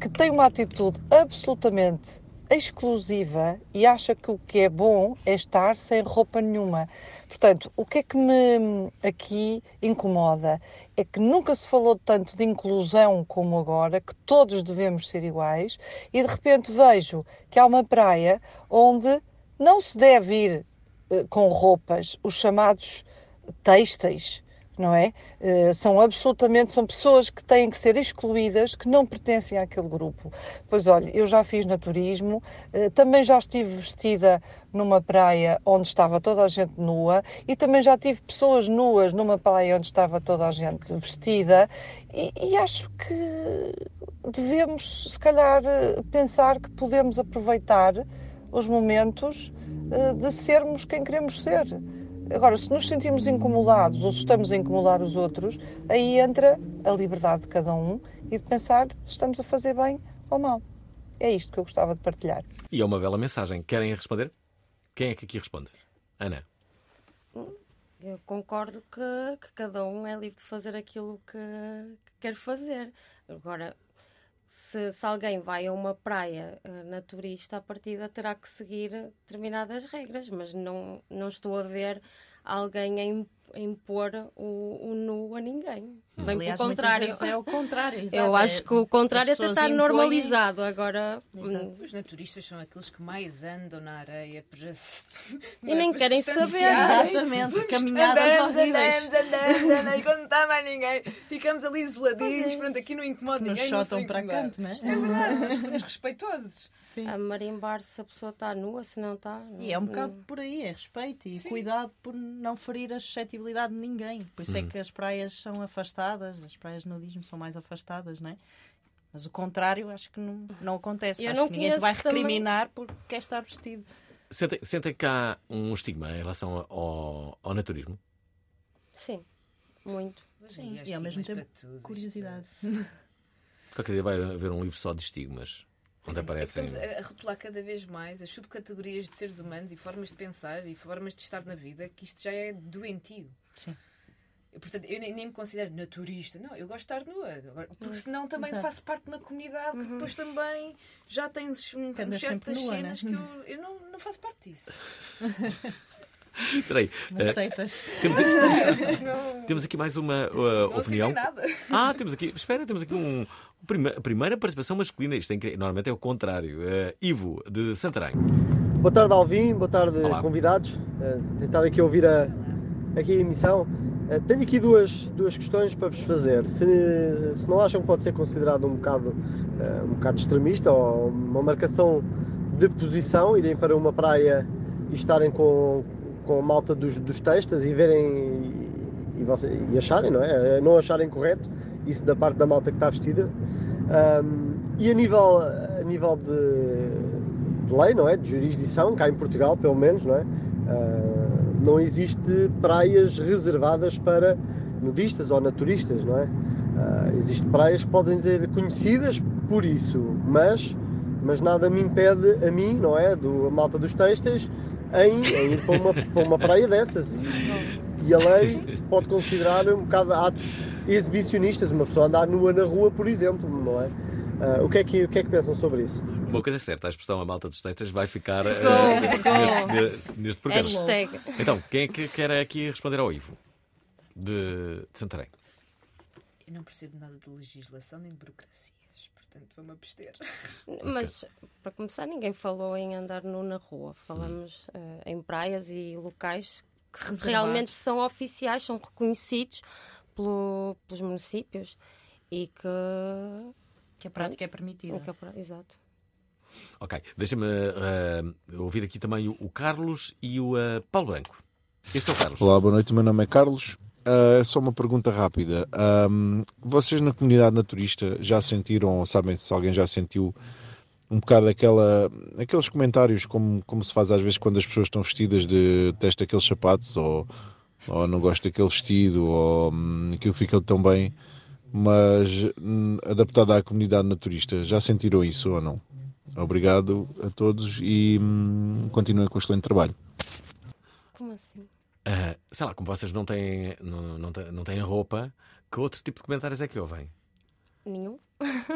que tem uma atitude absolutamente exclusiva e acha que o que é bom é estar sem roupa nenhuma. Portanto, o que é que me aqui incomoda é que nunca se falou tanto de inclusão como agora, que todos devemos ser iguais, e de repente vejo que há uma praia onde não se deve ir eh, com roupas, os chamados têxteis, não é? Eh, são absolutamente, são pessoas que têm que ser excluídas, que não pertencem àquele grupo. Pois olha, eu já fiz naturismo, eh, também já estive vestida numa praia onde estava toda a gente nua e também já tive pessoas nuas numa praia onde estava toda a gente vestida e, e acho que devemos, se calhar, eh, pensar que podemos aproveitar os momentos de sermos quem queremos ser. Agora, se nos sentimos incomodados ou se estamos a incomodar os outros, aí entra a liberdade de cada um e de pensar se estamos a fazer bem ou mal. É isto que eu gostava de partilhar. E é uma bela mensagem. Querem responder? Quem é que aqui responde? Ana. Eu concordo que, que cada um é livre de fazer aquilo que, que quer fazer. Agora, se, se alguém vai a uma praia uh, naturista, a partida terá que seguir determinadas regras, mas não, não estou a ver alguém a impor o, o nu a ninguém. Bem Aliás, pelo contrário. é o contrário, (laughs) exato. Eu acho que o contrário As até está impõem- normalizado. Agora, hum, Os naturistas são aqueles que mais andam na areia para se. (laughs) E nem para querem saber. Exatamente, Vamos, caminhadas andamos, horríveis. andamos, andamos, andamos, e quando não está mais ninguém, ficamos ali isoladinhos, Pois é. pronto, aqui não incomoda Nos ninguém. não chotam para canto, não é? Isto é verdade, nós somos respeitosos. a marimbar se a pessoa está nua, se não está. E é um não- bocado por aí, é respeito e Sim. cuidado por não ferir a suscetibilidade de ninguém. Por isso é Hum. que as praias são afastadas, as praias de nudismo são mais afastadas, não é? Mas o contrário acho que não, não acontece. Eu acho não que ninguém te vai conheço também- recriminar porque quer estar vestido. Sentem, sentem que há um estigma em relação ao, ao naturismo? Sim, muito. Sim, e ao mesmo tempo curiosidade. Qualquer dia vai haver um livro só de estigmas, onde É aparecem. Estamos a rotular cada vez mais as subcategorias de seres humanos e formas de pensar e formas de estar na vida, que isto já é doentio. Sim. Eu, portanto, eu nem, nem me considero naturista. Não, eu gosto de estar nua. Porque senão também exato. faço parte de uma comunidade que depois também já tem um, sempre certas nua, né? cenas que eu, (laughs) eu não, não faço parte disso. (laughs) Espera aí. Eh. Temos, (laughs) Não. temos aqui mais uma uh, Não opinião. nada. Ah, temos aqui. Espera, temos aqui um. A primeira participação masculina. Isto é incrível. Normalmente é o contrário. Eh, Ivo, de Santarém. Boa tarde, Alvin. Boa tarde, Olá. convidados. Uh, tentado aqui ouvir a, aqui a emissão. Uh, tenho aqui duas, duas questões para vos fazer. Se, se não acham que pode ser considerado um bocado, uh, um bocado extremista ou uma marcação de posição, irem para uma praia e estarem com, com a malta dos, dos textas e verem e, e, você- e acharem, não é? Não acharem correto isso da parte da malta que está vestida. Um, e a nível, a nível de, de lei, não é? De jurisdição, cá em Portugal, pelo menos, não é? Uh, não existe praias reservadas para nudistas ou naturistas, não é? Uh, Existem praias que podem ser conhecidas por isso, mas, mas nada me impede a mim, não é? Do, a malta dos textos, em, em ir para uma, para uma praia dessas. E, (laughs) e a lei pode considerar um bocado atos exibicionistas, uma pessoa andar nua na rua, por exemplo, não é? Ah, o, que é que, o que é que pensam sobre isso? Uma coisa é certa, a expressão a malta dos textas vai ficar Ficou, neste, neste programa. Hashtag. Então, quem é que quer aqui responder ao Ivo? De, de Santarém. Eu não percebo nada de legislação nem de burocracias, portanto vou-me abster. Mas, para começar, ninguém falou em andar nu na rua. Falamos eh, em praias e locais que Reservados. realmente são oficiais, são reconhecidos pelo- pelos municípios e que. Que a prática é permitida. pra- Exato. Ok, deixa-me eh, ouvir aqui também o, o Carlos e o eh, Paulo Branco. Este é o Carlos. Olá, boa noite. O meu nome é Carlos. Ah, é só uma pergunta rápida. Ahm, vocês na comunidade naturista já sentiram, ou sabem se alguém já sentiu um bocado aquela, aqueles comentários como, como se faz às vezes quando as pessoas estão vestidas de testa aqueles sapatos ou, ou não gosto daquele vestido ou hum, aquilo fica tão bem, mas hum, adaptado à comunidade naturista. Já sentiram isso ou não? Obrigado a todos e hum, continuem com o excelente trabalho. Como assim? Ah, sei lá, como vocês não têm, não, não, têm, não têm roupa, que outro tipo de comentários é que ouvem? Nenhum.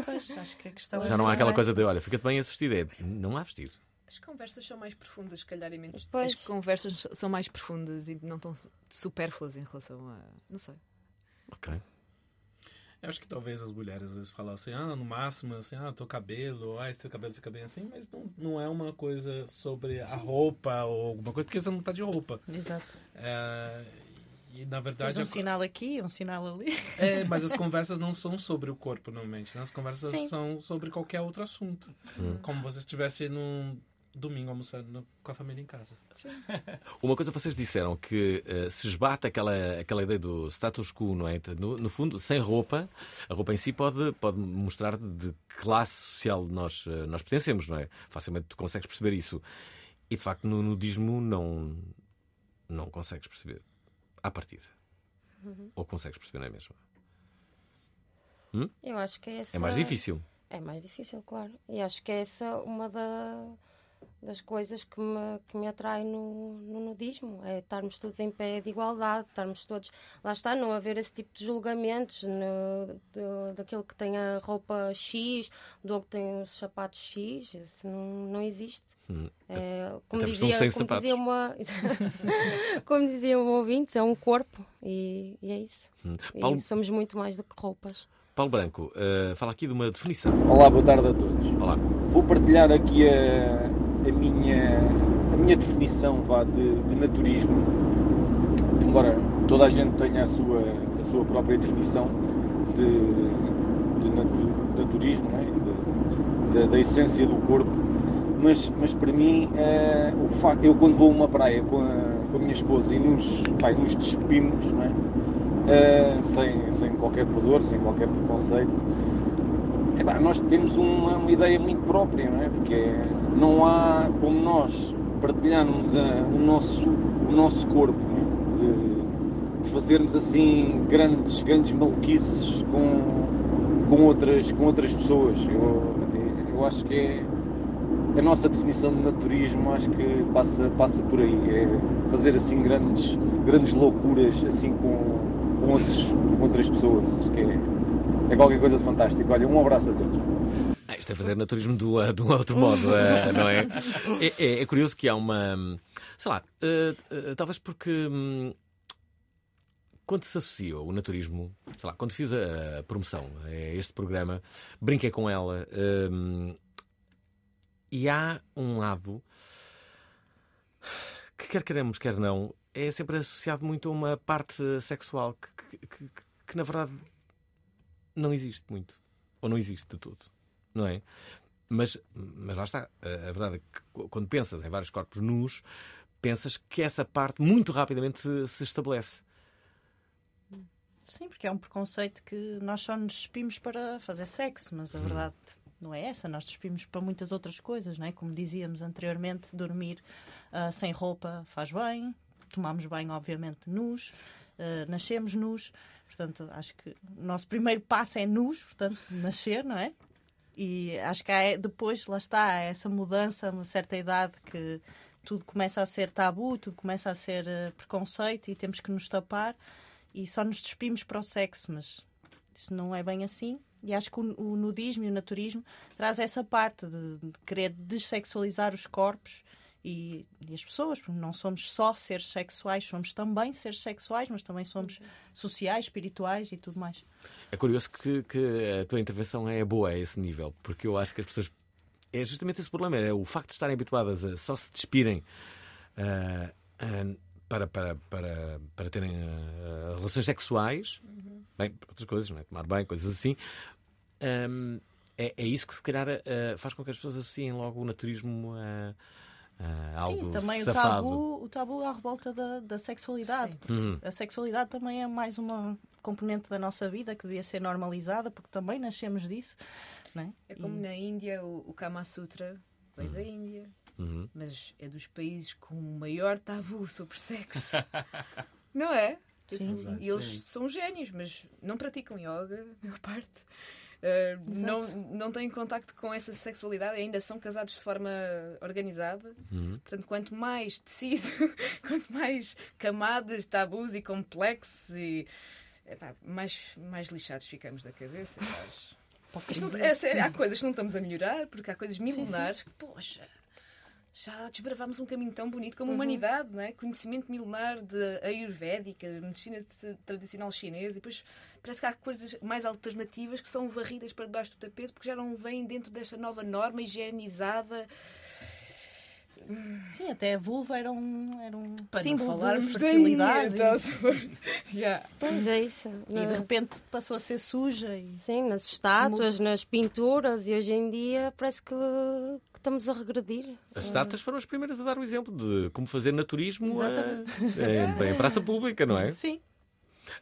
Pois, acho que a questão Já não há aquela coisa de, olha, fica-te bem esse vestido. É, não há vestido. As conversas são mais profundas, se calhar, e menos. Pois. As conversas são mais profundas e não tão supérfluas em relação a. Não sei. Ok. Eu acho que talvez as mulheres às vezes falam assim, ah, no máximo, assim, ah, teu cabelo, ah, esse teu cabelo fica bem assim, mas não, não é uma coisa sobre a roupa ou alguma coisa, porque você não tá de roupa. Exato. É, E na Tens verdade. um a- sinal aqui, um sinal ali. É, (laughs) mas as conversas não são sobre o corpo, normalmente. né? As conversas Sim. são sobre qualquer outro assunto. Hum. Como você estivesse num domingo almoçando com a família em casa. (laughs) Uma coisa que vocês disseram que eh, se esbate aquela, aquela ideia do status quo, não é? No, no fundo, sem roupa, a roupa em si pode, pode mostrar de que classe social nós, eh, nós pertencemos, não é? Facilmente tu consegues perceber isso. E de facto, no nudismo não, não consegues perceber. À partida. Uhum. Ou consegues perceber, não é mesmo? Hum? Eu acho que é essa. É mais difícil. É mais difícil, claro. E acho que é essa uma da- das coisas que me, que me atrai no, no nudismo. É estarmos todos em pé de igualdade, estarmos todos. Lá está, não haver esse tipo de julgamentos no, do- daquele que tem a roupa X, do outro que tem os sapatos X. Isso não, não existe. Hum. É, como Até dizia, como sapatos. dizia uma (laughs) como dizia um ouvinte, é um corpo e, e é isso. Hum. E Paulo- somos muito mais do que roupas. Paulo Branco, eh, fala aqui de uma definição. Olá, boa tarde a todos. Olá. Vou partilhar aqui a, a minha, a minha definição vá, de, de naturismo, embora toda a gente tenha a sua, a sua própria definição de, de natu- naturismo, é? De- da, essência do corpo, mas, mas para mim, eh, o facto, eu quando vou a uma praia com a, com a minha esposa e nos, pá, nos despimos, é? Eh, sem, sem qualquer pudor, sem qualquer preconceito, Epá, nós temos uma, uma ideia muito própria, não é? Porque não há como nós partilharmos a- o, nosso, o nosso corpo, é? de, de fazermos assim grandes, grandes maluquices com, com, outras, com outras pessoas. Eu, eu acho que é a nossa definição de naturismo, acho que passa, passa por aí. É fazer assim grandes, grandes loucuras assim com, com, outros, com outras pessoas. Acho que é, é qualquer coisa de fantástico. Olha, um abraço a todos. Ah, isto é fazer naturismo do, eh, de um outro modo, eh, (laughs) não é? É, é- é curioso que há uma. hum, Sei lá, eh, eh, talvez porque. hum, Quando se associou o naturismo, sei lá, quando fiz a promoção a este programa, brinquei com ela hum, e há um lado que, quer queremos, quer não, é sempre associado muito a uma parte sexual que, que- que- que, na verdade não existe muito. Ou não existe de todo. Não é? Mas, mas lá está. A, verdade é que qu- quando pensas em vários corpos nus, pensas que essa parte muito rapidamente se, se estabelece. Sim, porque é um preconceito que nós só nos despimos para fazer sexo, mas a Hum. verdade não é essa. Nós despimos para muitas outras coisas, não é? Como dizíamos anteriormente, dormir ah, sem roupa faz bem, tomamos banho, obviamente, nus, ah, nascemos nus. Portanto, acho que o nosso primeiro passo é nus, portanto, nascer, não é? E acho que há, depois, lá está, essa mudança uma certa idade que tudo começa a ser tabu, tudo começa a ser eh, preconceito e temos que nos tapar e só nos despimos para o sexo, mas isso não é bem assim. E acho que o, o nudismo e o naturismo traz essa parte de, de querer dessexualizar os corpos e, e as pessoas, porque não somos só seres sexuais, somos também seres sexuais, mas também somos sociais, espirituais e tudo mais. É curioso que, que a tua intervenção é boa a esse nível, porque eu acho que as pessoas. É justamente esse problema, é o facto de estarem habituadas a só se despirem ah, ah, para, para, para, para terem ah, relações sexuais, bem, outras coisas, não é? tomar banho, coisas assim. Ahm, é, é isso que se calhar ah, faz com que as pessoas associem logo o naturismo a, a algo Sim, também o safado. tabu, o tabu à revolta da, da sexualidade. Uhum. A sexualidade também é mais uma componente da nossa vida que devia ser normalizada, porque também nascemos disso. É? É como E- na Índia, o, o Kama Sutra veio da Índia, Uhum. mas é dos países com o maior tabu sobre sexo. (laughs) não é? Sim. E eles são génios, mas não praticam yoga, a maior parte. Uh, não, não têm contacto com essa sexualidade, ainda são casados de forma organizada. Uhum. Portanto, quanto mais tecido, (laughs) quanto mais camadas, tabus e complexos, e, epá, mais, mais lixados ficamos da cabeça. mas- não- é sério, há coisas que não estamos a melhorar, porque há coisas milenares que, poxa, já desbravámos um caminho tão bonito como a Uhum. humanidade, não é? Conhecimento milenar de ayurvédica, medicina tradicional chinesa, e depois parece que há coisas mais alternativas que são varridas para debaixo do tapete porque já não vêm dentro desta nova norma higienizada. Sim, até a vulva era um, era um Para não símbolo de falarmos daí, fertilidade. então, (laughs) Yeah. Pois é isso. E de Na- repente passou a ser suja. E... Sim, nas estátuas, nas pinturas e hoje em dia parece que estamos a regredir. As estátuas foram as primeiras a dar o exemplo de como fazer naturismo a- em, em praça pública, não é? Sim.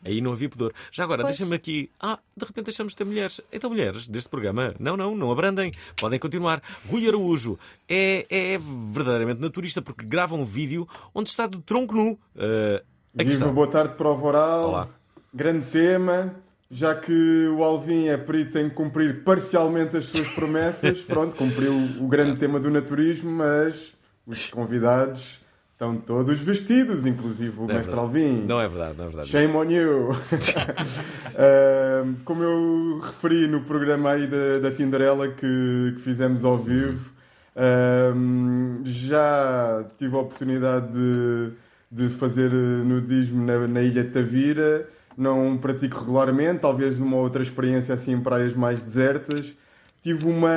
Aí não havia pudor. Já agora, deixa-me aqui. Ah, de repente deixamos de ter mulheres. Então, mulheres deste programa, não, não, não abrandem. Podem continuar. Rui Araújo é, é verdadeiramente naturista porque grava um vídeo onde está de tronco nu. Uh, aqui Viva, boa tarde, prova oral. Olá. Grande tema. Já que o Alvin é perito em cumprir parcialmente as suas promessas, (laughs) pronto, cumpriu o grande tema do naturismo, mas os convidados estão todos vestidos, inclusive o Não é mestre verdade. Alvin. Não é verdade, não é verdade. Shame on you! (laughs) Ahm, como eu referi no programa aí da, da Tinderela que, que fizemos ao vivo, ahm, já tive a oportunidade de, de fazer nudismo na, na Ilha de Tavira. Não pratico regularmente, talvez numa outra experiência assim em praias mais desertas. Tive uma,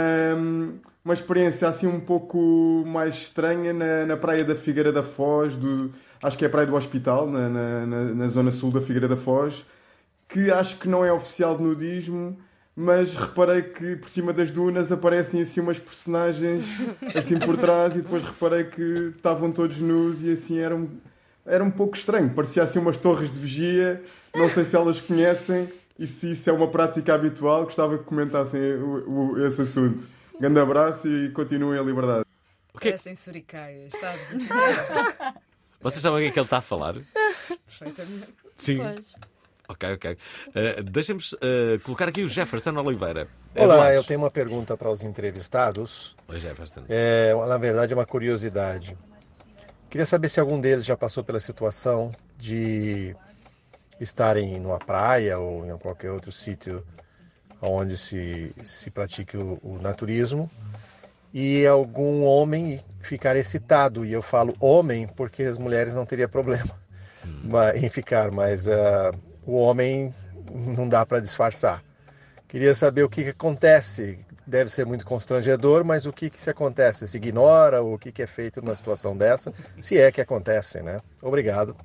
uma experiência assim um pouco mais estranha na, na praia da Figueira da Foz, do, acho que é a praia do Hospital, na, na, na- na zona sul da Figueira da Foz, que acho que não é oficial de nudismo, mas reparei que por cima das dunas aparecem assim umas personagens assim por trás e depois reparei que estavam todos nus e assim era um, era um pouco estranho. Parecia assim umas torres de vigia, não sei se elas conhecem e se isso é uma prática habitual. Gostava que comentassem o- o- esse assunto. Grande abraço e continuem a liberdade. Parecem suricaias, sabes? (laughs) Vocês sabem o que é que ele está a falar? Perfeitamente. Sim. Pois. Ok, ok. Uh, Deixem-me uh, colocar aqui o Jefferson Oliveira. É Olá, Eduardo. eu tenho uma pergunta para os entrevistados. Oi, Jefferson. É, na verdade, é uma curiosidade. Queria saber se algum deles já passou pela situação de estarem numa praia ou em qualquer outro sítio onde se, se pratique o, o naturismo e algum homem ficar excitado. E eu falo homem porque as mulheres não teriam problema ma- (laughs) em ficar, mas ah, o homem não dá para disfarçar. Queria saber o que, que acontece. Deve ser muito constrangedor, mas o que, que se acontece? Se ignora? O que, que é feito numa situação dessa? Se é que acontece, né? Obrigado.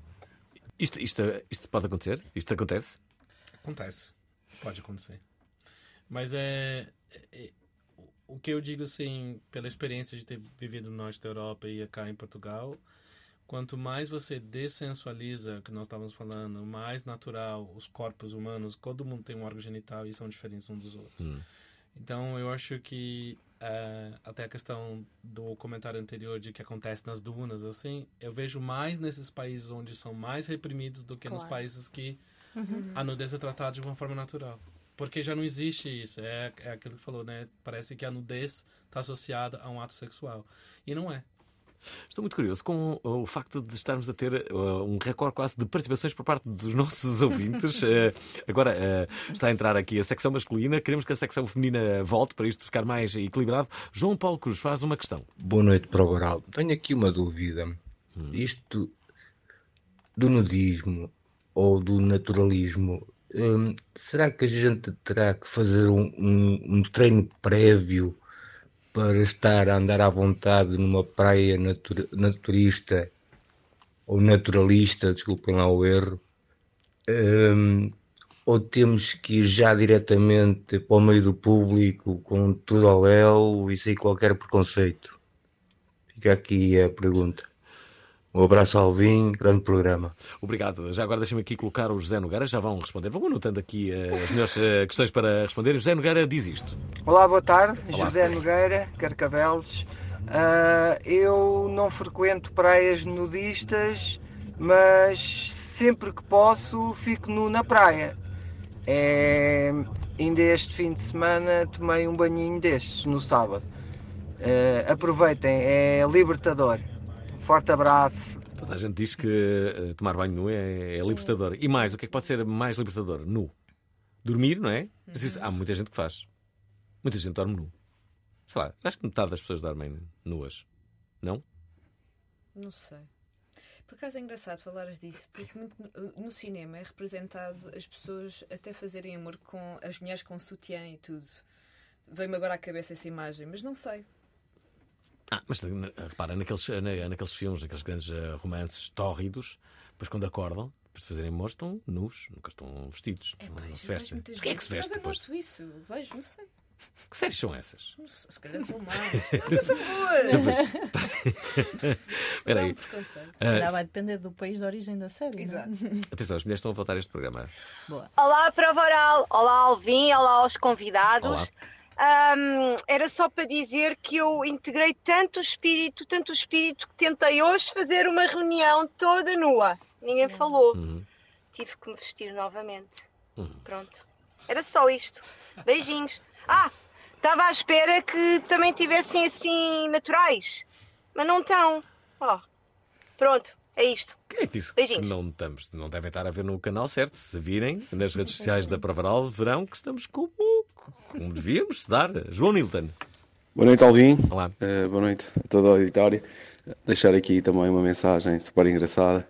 Isto, isto, isto pode acontecer? Isto acontece? Acontece. Pode acontecer. Mas é, é- O que eu digo, assim, pela experiência de ter vivido no norte da Europa e cá em Portugal, quanto mais você dessensualiza, o que nós estávamos falando, mais natural os corpos humanos, todo mundo tem um órgão genital e são diferentes uns dos outros. Hum. Então, eu acho que eh, até a questão do comentário anterior de que acontece nas dunas, assim, eu vejo mais nesses países onde são mais reprimidos do que nos Claro. países que Uhum. a nudez é tratada de uma forma natural. Porque já não existe isso. É, é aquilo que falou, né? Parece que a nudez está associada a um ato sexual. E não é. Estou muito curioso com o facto de estarmos a ter uh, um recorde quase de participações por parte dos nossos (laughs) ouvintes. Uh, agora uh, está a entrar aqui a secção masculina. Queremos que a secção feminina volte para isto ficar mais equilibrado. João Paulo Cruz faz uma questão. Boa noite, Prova Oral. Tenho aqui uma dúvida. Isto do nudismo ou do naturalismo, hum, será que a gente terá que fazer um, um- um treino prévio para estar a andar à vontade numa praia natura- naturista ou naturalista, desculpem lá o erro, Hum, ou temos que ir já diretamente para o meio do público com tudo ao léu e sem qualquer preconceito? Fica aqui a pergunta. Um abraço ao Alvin, grande programa. Obrigado. Já agora deixem-me aqui colocar o José Nogueira. Já vão responder. Vão anotando aqui uh, as melhores uh, questões para responder. O José Nogueira diz isto. Olá, boa tarde. Olá. José Nogueira, Carcavelos. Ah, eu não frequento praias nudistas, mas sempre que posso fico nu na praia. É, ainda este fim de semana tomei um banhinho destes no sábado. Ah, aproveitem, é libertador. Forte abraço. Toda a gente diz que uh, tomar banho nu é, é libertador. E mais, o que é que pode ser mais libertador? Nu. Dormir, não é? Mas isso- há muita gente que faz. Muita gente dorme nu. Sei lá, acho que metade das pessoas dormem nuas. Não? Não sei. Por acaso é engraçado falares disso, porque muito no- no cinema é representado as pessoas até fazerem amor com as mulheres com sutiã e tudo. Veio-me agora à cabeça essa imagem, mas não sei. Ah, mas repara, naqueles, na- naqueles filmes, naqueles grandes eh, romances tórridos, depois quando acordam, depois de fazerem amor, estão nus, nunca estão vestidos. não, não se vestem. O que é que se veste mas depois? eu noto isso, vejo, não sei. Que séries são essas? Não Se calhar são más. Não, são boas. (laughs) Espera aí. Preconceito. Se calhar Ah, vai depender do país de origem da série. Exato. Atenção, as mulheres estão a voltar a este programa. Boa. Olá, Prova Oral. Olá, Alvin. Olá aos convidados. Olá. Ahm, era só para dizer que eu integrei tanto o espírito, tanto o espírito, que tentei hoje fazer uma reunião toda nua. Ninguém falou. Tive que me vestir novamente. Pronto. Era só isto. Beijinhos. (laughs) Ah, estava à espera que também tivessem assim naturais. Mas não estão. Ó. Pronto, é isto. Quem é que disse Beijinhos. que não estamos? Não devem estar a ver no canal certo. Se virem nas redes sociais da Pravaral, verão que estamos como, como devíamos estar. João Nilton. Boa noite, Alvin. Olá. Eh, boa noite a todo o auditório. Deixar aqui também uma mensagem super engraçada.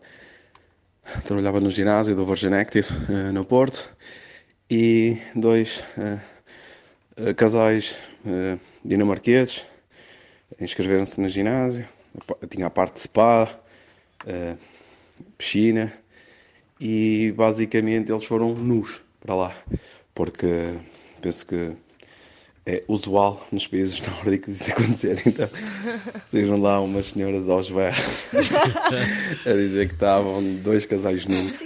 Trabalhava no ginásio do Virgin Active, eh, no Porto, e dois eh, casais dinamarqueses inscreveram-se no ginásio. Tinha a parte de spa, eh, piscina, e basicamente eles foram nus para lá, porque penso que é usual nos países (laughs) nórdicos isso acontecer. Então, (laughs) saíram lá umas senhoras aos berros (laughs) a dizer que estavam dois casais nus,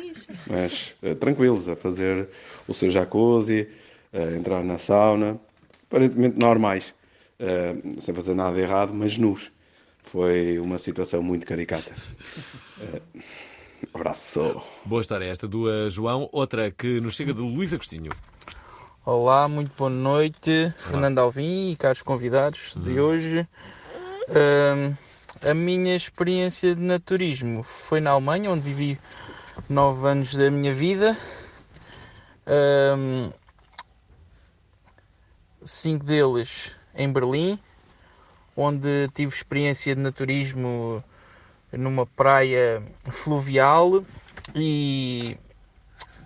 mas eh, tranquilos, a fazer o seu jacuzzi, a entrar na sauna, aparentemente normais, eh, sem fazer nada errado, mas nus. Foi uma situação muito caricata. (laughs) Eh, abraço. Boa história esta do uh, João. Outra que nos chega do Luís Agostinho. Olá, muito boa noite, Fernando Alvim e caros convidados de hoje. Ahm, a minha experiência de naturismo foi na Alemanha, onde vivi nove anos da minha vida. Ahm, cinco deles em Berlim, onde tive experiência de naturismo numa praia fluvial e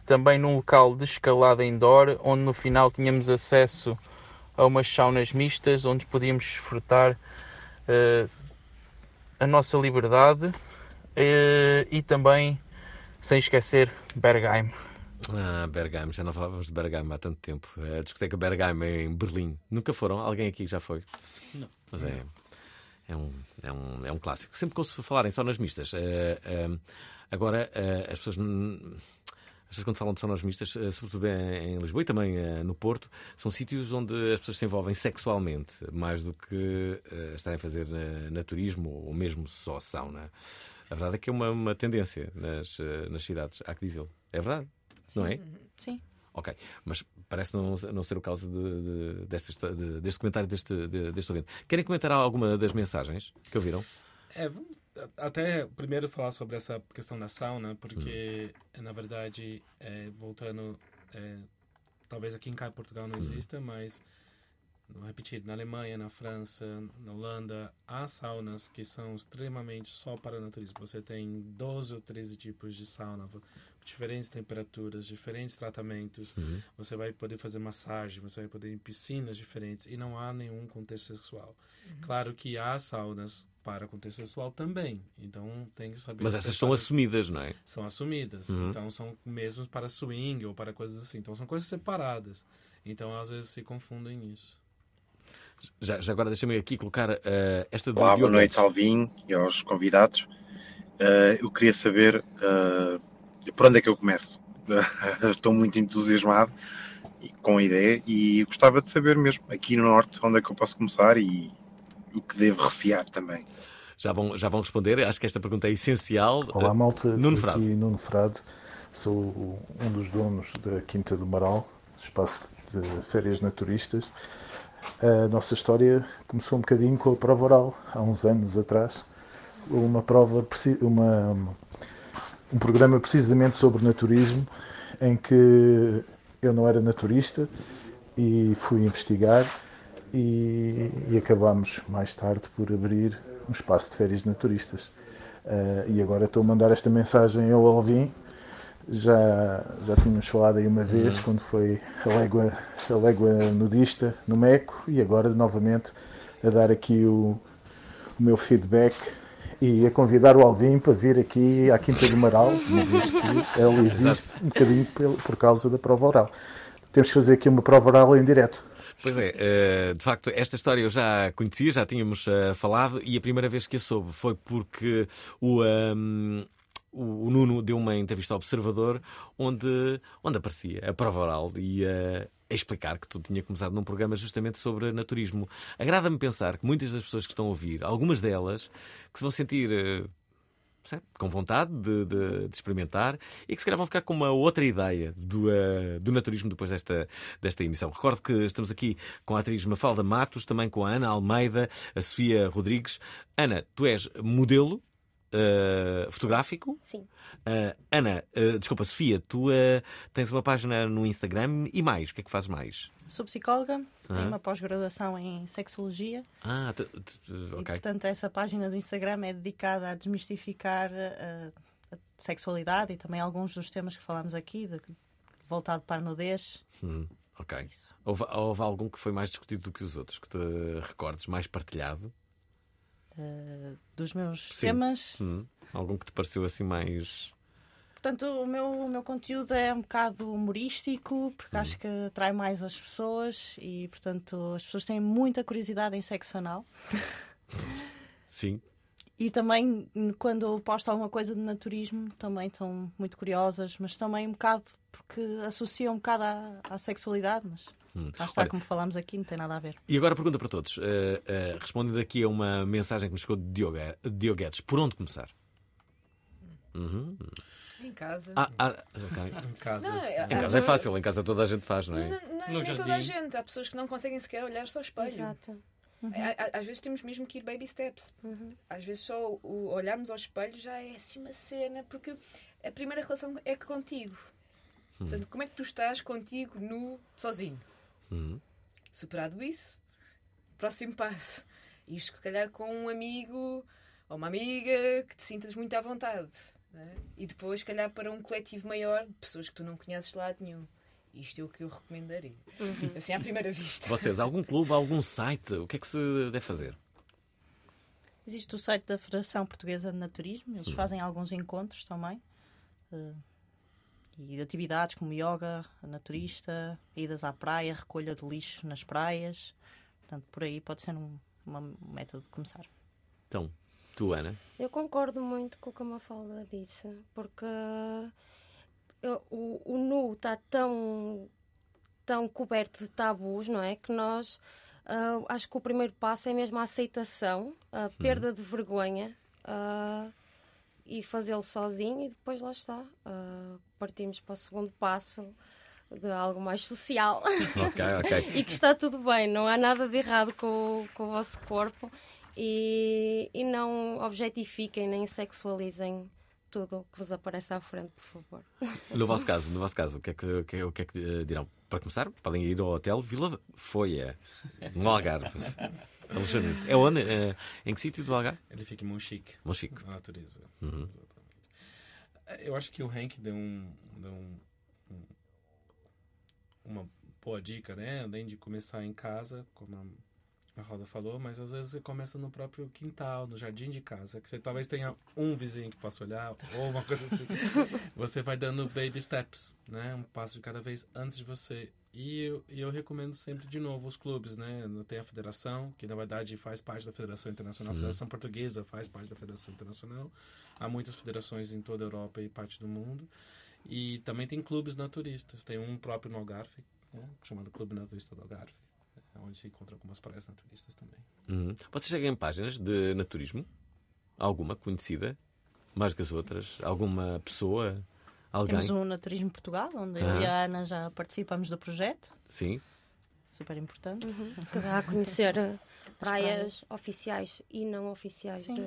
também num local de escalada indoor, onde no final tínhamos acesso a umas saunas mistas, onde podíamos desfrutar eh, a nossa liberdade eh, e também, sem esquecer, Bergheim. Ah, Bergheim, já não falávamos de Bergheim há tanto tempo. A discoteca Bergheim em Berlim. Nunca foram? Alguém aqui já foi? Não. Mas é, é, um, é, um, é um clássico. Sempre que ouço falarem só nas mistas. eh, eh, agora, eh, as pessoas. As pessoas quando falam de saunas mistas, sobretudo em, Lisboa e também no Porto, são sítios onde as pessoas se envolvem sexualmente, mais do que estarem a fazer naturismo ou mesmo só sauna. A verdade é que é uma, uma tendência nas, nas cidades, há que dizê-lo. É verdade, não é? Sim. Ok, mas parece não, não ser o caso de, de- histó- de- deste comentário deste, de- deste ouvinte. Querem comentar alguma das mensagens que ouviram? É, até primeiro falar sobre essa questão da sauna, porque, na verdade, é, voltando, é, talvez aqui em cá em Portugal não exista, mas, vou repetir, na Alemanha, na França, na Holanda, há saunas que são extremamente só para naturismo. Você tem 12 ou 13 tipos de sauna, diferentes temperaturas, diferentes tratamentos. Uhum. Você vai poder fazer massagem, você vai poder ir em piscinas diferentes e não há nenhum contexto sexual. Claro que há saunas para contexto sexual também, então tem que saber. Mas essas são assumidas, não é? São assumidas, Uhum. então são mesmo para swing ou para coisas assim. Então são coisas separadas. Então às vezes se confundem nisso. Já, já agora deixa-me aqui colocar eh, esta Olá, boa noite Vim e aos convidados. Eh, eu queria saber eh, por onde é que eu começo. (laughs) Estou muito entusiasmado com a ideia e gostava de saber mesmo aqui no Norte onde é que eu posso começar e o que devo recear também. Já vão, já vão responder, acho que esta pergunta é essencial. Olá, malta. Nuno Aqui Frado. Nuno Frade. Sou um dos donos da Quinta do Maral, espaço de férias naturistas. A nossa história começou um bocadinho com a prova oral, há uns anos atrás. Uma prova, uma, um programa precisamente sobre naturismo, em que eu não era naturista e fui investigar e, e acabámos mais tarde por abrir um espaço de férias naturistas. Ah, e agora estou a mandar esta mensagem ao Alvin. Já, já tínhamos falado aí uma vez, Uhum. quando foi a légua, a légua nudista no Meco, e agora novamente a dar aqui o, o meu feedback e a convidar o Alvin para vir aqui à Quinta do Maral, uma vez que ela existe um bocadinho por, causa da prova oral. Temos que fazer aqui uma prova oral em direto. Pois é, eh, de facto, esta história eu já conhecia, já tínhamos eh, falado, e a primeira vez que a soube foi porque o. Um, o Nuno deu uma entrevista ao Observador onde, onde aparecia a prova oral e a, a explicar que tudo tinha começado num programa justamente sobre naturismo. Agrada-me pensar que muitas das pessoas que estão a ouvir, algumas delas, que se vão sentir eh, com vontade de, de, de, experimentar e que se calhar vão ficar com uma outra ideia do, uh, do naturismo depois desta, desta emissão. Recordo que estamos aqui com a atriz Mafalda Matos, também com a Ana Almeida, a Sofia Rodrigues. Ana, tu és modelo uh, fotográfico. Sim. Uh, Ana, uh, desculpa, Sofia, tu tens uma página no Instagram e mais, o que é que fazes mais? Sou psicóloga, tenho uma pós-graduação em sexologia. Ah, ok. E, portanto, essa página do Instagram é dedicada a desmistificar a, a sexualidade e também alguns dos temas que falámos aqui, de, voltado para a nudez. Hum, ok. Houve, houve algum que foi mais discutido do que os outros, que te recordes, mais partilhado? Uh, dos meus Sim. temas. Hum. Algum que te pareceu assim mais. Portanto, o meu, o meu conteúdo é um bocado humorístico, porque hum. acho que atrai mais as pessoas e, portanto, as pessoas têm muita curiosidade em sexo anal. (laughs) Sim. E também, quando posto alguma coisa de naturismo, também estão muito curiosas, mas também um bocado porque associam um bocado à, à sexualidade, mas Hum. Lá está, Olha, como falámos aqui, não tem nada a ver. E agora pergunta para todos. Uh, uh, respondendo aqui a uma mensagem que nos chegou de Diogo, Diogo Guedes. Por onde começar? Uhum. Em casa. Ah, ah, okay. (laughs) em casa. Não, em casa é fácil, em casa toda a gente faz, não é? Não, não, nem toda a gente. Há pessoas que não conseguem sequer olhar-se ao espelho. Exato. Uhum. Às vezes temos mesmo que ir baby steps. Uhum. Às vezes só o olharmos ao espelho já é assim uma cena, porque a primeira relação é contigo. Uhum. Portanto, como é que tu estás contigo no sozinho? Uhum. Superado isso, próximo passo. Isto, se calhar, com um amigo ou uma amiga que te sintas muito à vontade. É? E depois, se calhar, para um coletivo maior de pessoas que tu não conheces de lado nenhum. Isto é o que eu recomendaria. Uhum. Assim, à primeira vista. Vocês, algum clube, algum site, o que é que se deve fazer? Existe o site da Federação Portuguesa de Naturismo, eles uhum. fazem alguns encontros também. Uh, e de atividades como yoga, naturista, idas à praia, recolha de lixo nas praias. Portanto, por aí pode ser um, uma, um método de começar. Então, tu, Ana? Eu concordo muito com o que a Mafalda disse, porque o, o nu está tão, tão coberto de tabus, não é? Que nós. Uh, acho que o primeiro passo é mesmo a aceitação, a perda uhum. de vergonha. Uh, e fazê-lo sozinho e depois lá está. Uh, partimos para o segundo passo de algo mais social. (laughs) Ok, ok. e que está tudo bem, não há nada de errado com, com o vosso corpo e, e não objetifiquem nem sexualizem tudo o que vos aparece à frente, por favor. (laughs) No vosso caso, no vosso caso, o que é que, o que, é, o que, é que dirão? Para começar, podem ir ao hotel Vila Foia, no Algarve. Alexandre, é onde? É, em que sítio do Algarve? Ele fica em Monchique. Monchique. Na natureza. Uhum. Eu acho que o Hank deu, um, deu um, um, uma boa dica, né? Além de começar em casa, como a a Roda falou, mas às vezes você começa no próprio quintal, no jardim de casa, que você talvez tenha um vizinho que possa olhar, ou uma coisa assim. (laughs) você vai dando baby steps, né? Um passo de cada vez antes de você. E eu, e eu recomendo sempre, de novo, os clubes, né? Tem a federação, que na verdade faz parte da Federação Internacional. A Federação Portuguesa faz parte da Federação Internacional. Há muitas federações em toda a Europa e parte do mundo. E também tem clubes naturistas. Tem um próprio no Algarve, né? chamado Clube Naturista do Algarve onde se encontram algumas praias naturistas também. Uhum. Vocês seguem em páginas de naturismo? Alguma conhecida? Mais que as outras? Alguma pessoa? Alguém? Temos o Naturismo Portugal, onde uhum. eu e a Ana já participamos do projeto. Sim. Super importante. Uhum. Que dá a conhecer praias oficiais e não oficiais de, de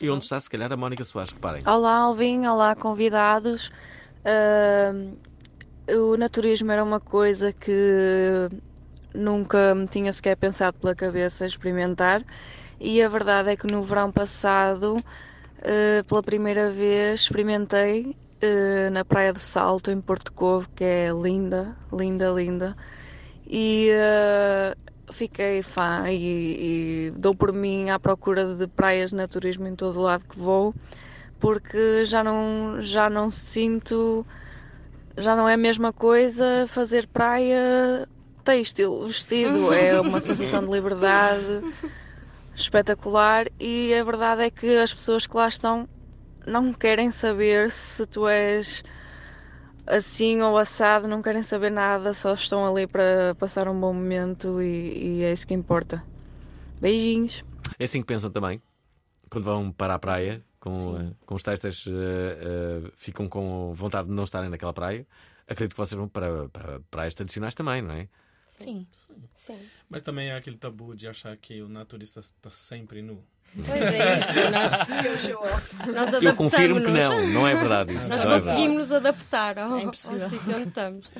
E onde está, se calhar, a Mónica Soares? Reparem. Olá, Alvin. Olá, convidados. Uh, o naturismo era uma coisa que nunca me tinha sequer pensado pela cabeça experimentar. E a verdade é que no verão passado, uh, pela primeira vez, experimentei uh, na Praia do Salto, em Porto Covo, que é linda, linda, linda. E uh, fiquei fã e, e, dou por mim à procura de praias de naturismo em todo o lado que vou, porque já não, já não sinto, já não é a mesma coisa fazer praia têxtil, vestido, é uma sensação de liberdade espetacular e a verdade é que as pessoas que lá estão não querem saber se tu és assim ou assado, não querem saber nada, só estão ali para passar um bom momento e, e é isso que importa. Beijinhos. É assim que pensam também, quando vão para a praia, com, uh, com os testes, uh, uh, ficam com vontade de não estarem naquela praia. Acredito que vocês vão para, para praias tradicionais também, não é? Sim. Sim. Sim. Mas também há aquele tabu de achar que o naturista está sempre nu. Pois é isso, (laughs) nós, nós Eu confirmo que não, não é verdade isso. Nós é conseguimos nos adaptar ao, é ao sítio onde estamos.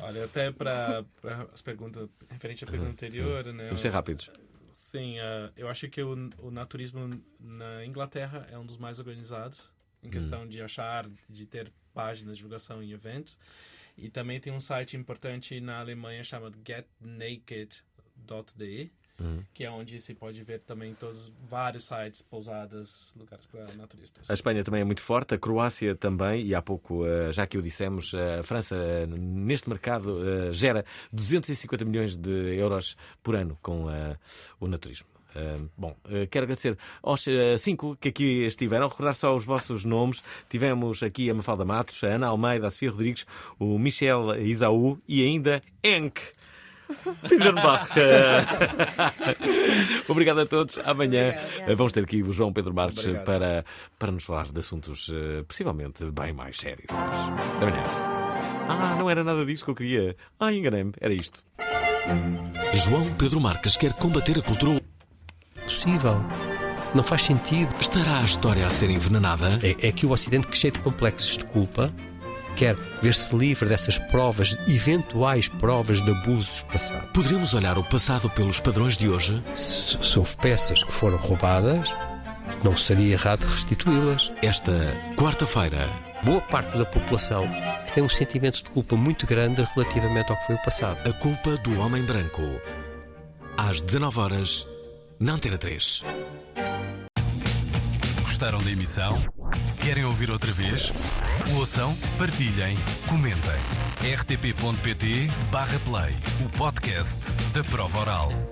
Olha, até para, para as perguntas, referente à pergunta anterior, né? Vamos ser rápidos. Sim, uh, eu acho que o, o naturismo na Inglaterra é um dos mais organizados em questão hum. de achar, de ter páginas de divulgação em eventos. E também tem um site importante na Alemanha chamado getnaked.de, uhum. que é onde se pode ver também todos vários sites, pousadas, lugares para naturistas. A Espanha também é muito forte, a Croácia também, e há pouco, eh, já que o dissemos, eh, a França eh, neste mercado gera 250 milhões de euros por ano com o naturismo. Uh, bom, uh, quero agradecer aos uh, cinco que aqui estiveram. Recordar só os vossos nomes. Tivemos aqui a Mafalda Matos, a Ana Almeida, a Sofia Rodrigues, o Michel Isaú e ainda Enk. (laughs) Pinderbach. Obrigado a todos. Amanhã vamos ter aqui o João Pedro Marques para, para nos falar de assuntos possivelmente bem mais sérios. Até amanhã. Ah, não era nada disto que eu queria. Ah, enganei-me. Era isto. João Pedro Marques quer combater a cultura Não faz sentido. Estará a história a ser envenenada? É, é que o Ocidente, que cheio de complexos de culpa, quer ver-se livre dessas provas, eventuais provas de abusos passados. Poderíamos olhar o passado pelos padrões de hoje? Se, se houve peças que foram roubadas, não seria errado restituí-las. Esta quarta-feira. Boa parte da população que tem um sentimento de culpa muito grande relativamente ao que foi o passado. A culpa do homem branco. Às 19 horas na Antena 3. Gostaram da emissão? Querem ouvir outra vez? Ouçam, partilhem, comentem. rtp.pt/play o podcast da prova oral.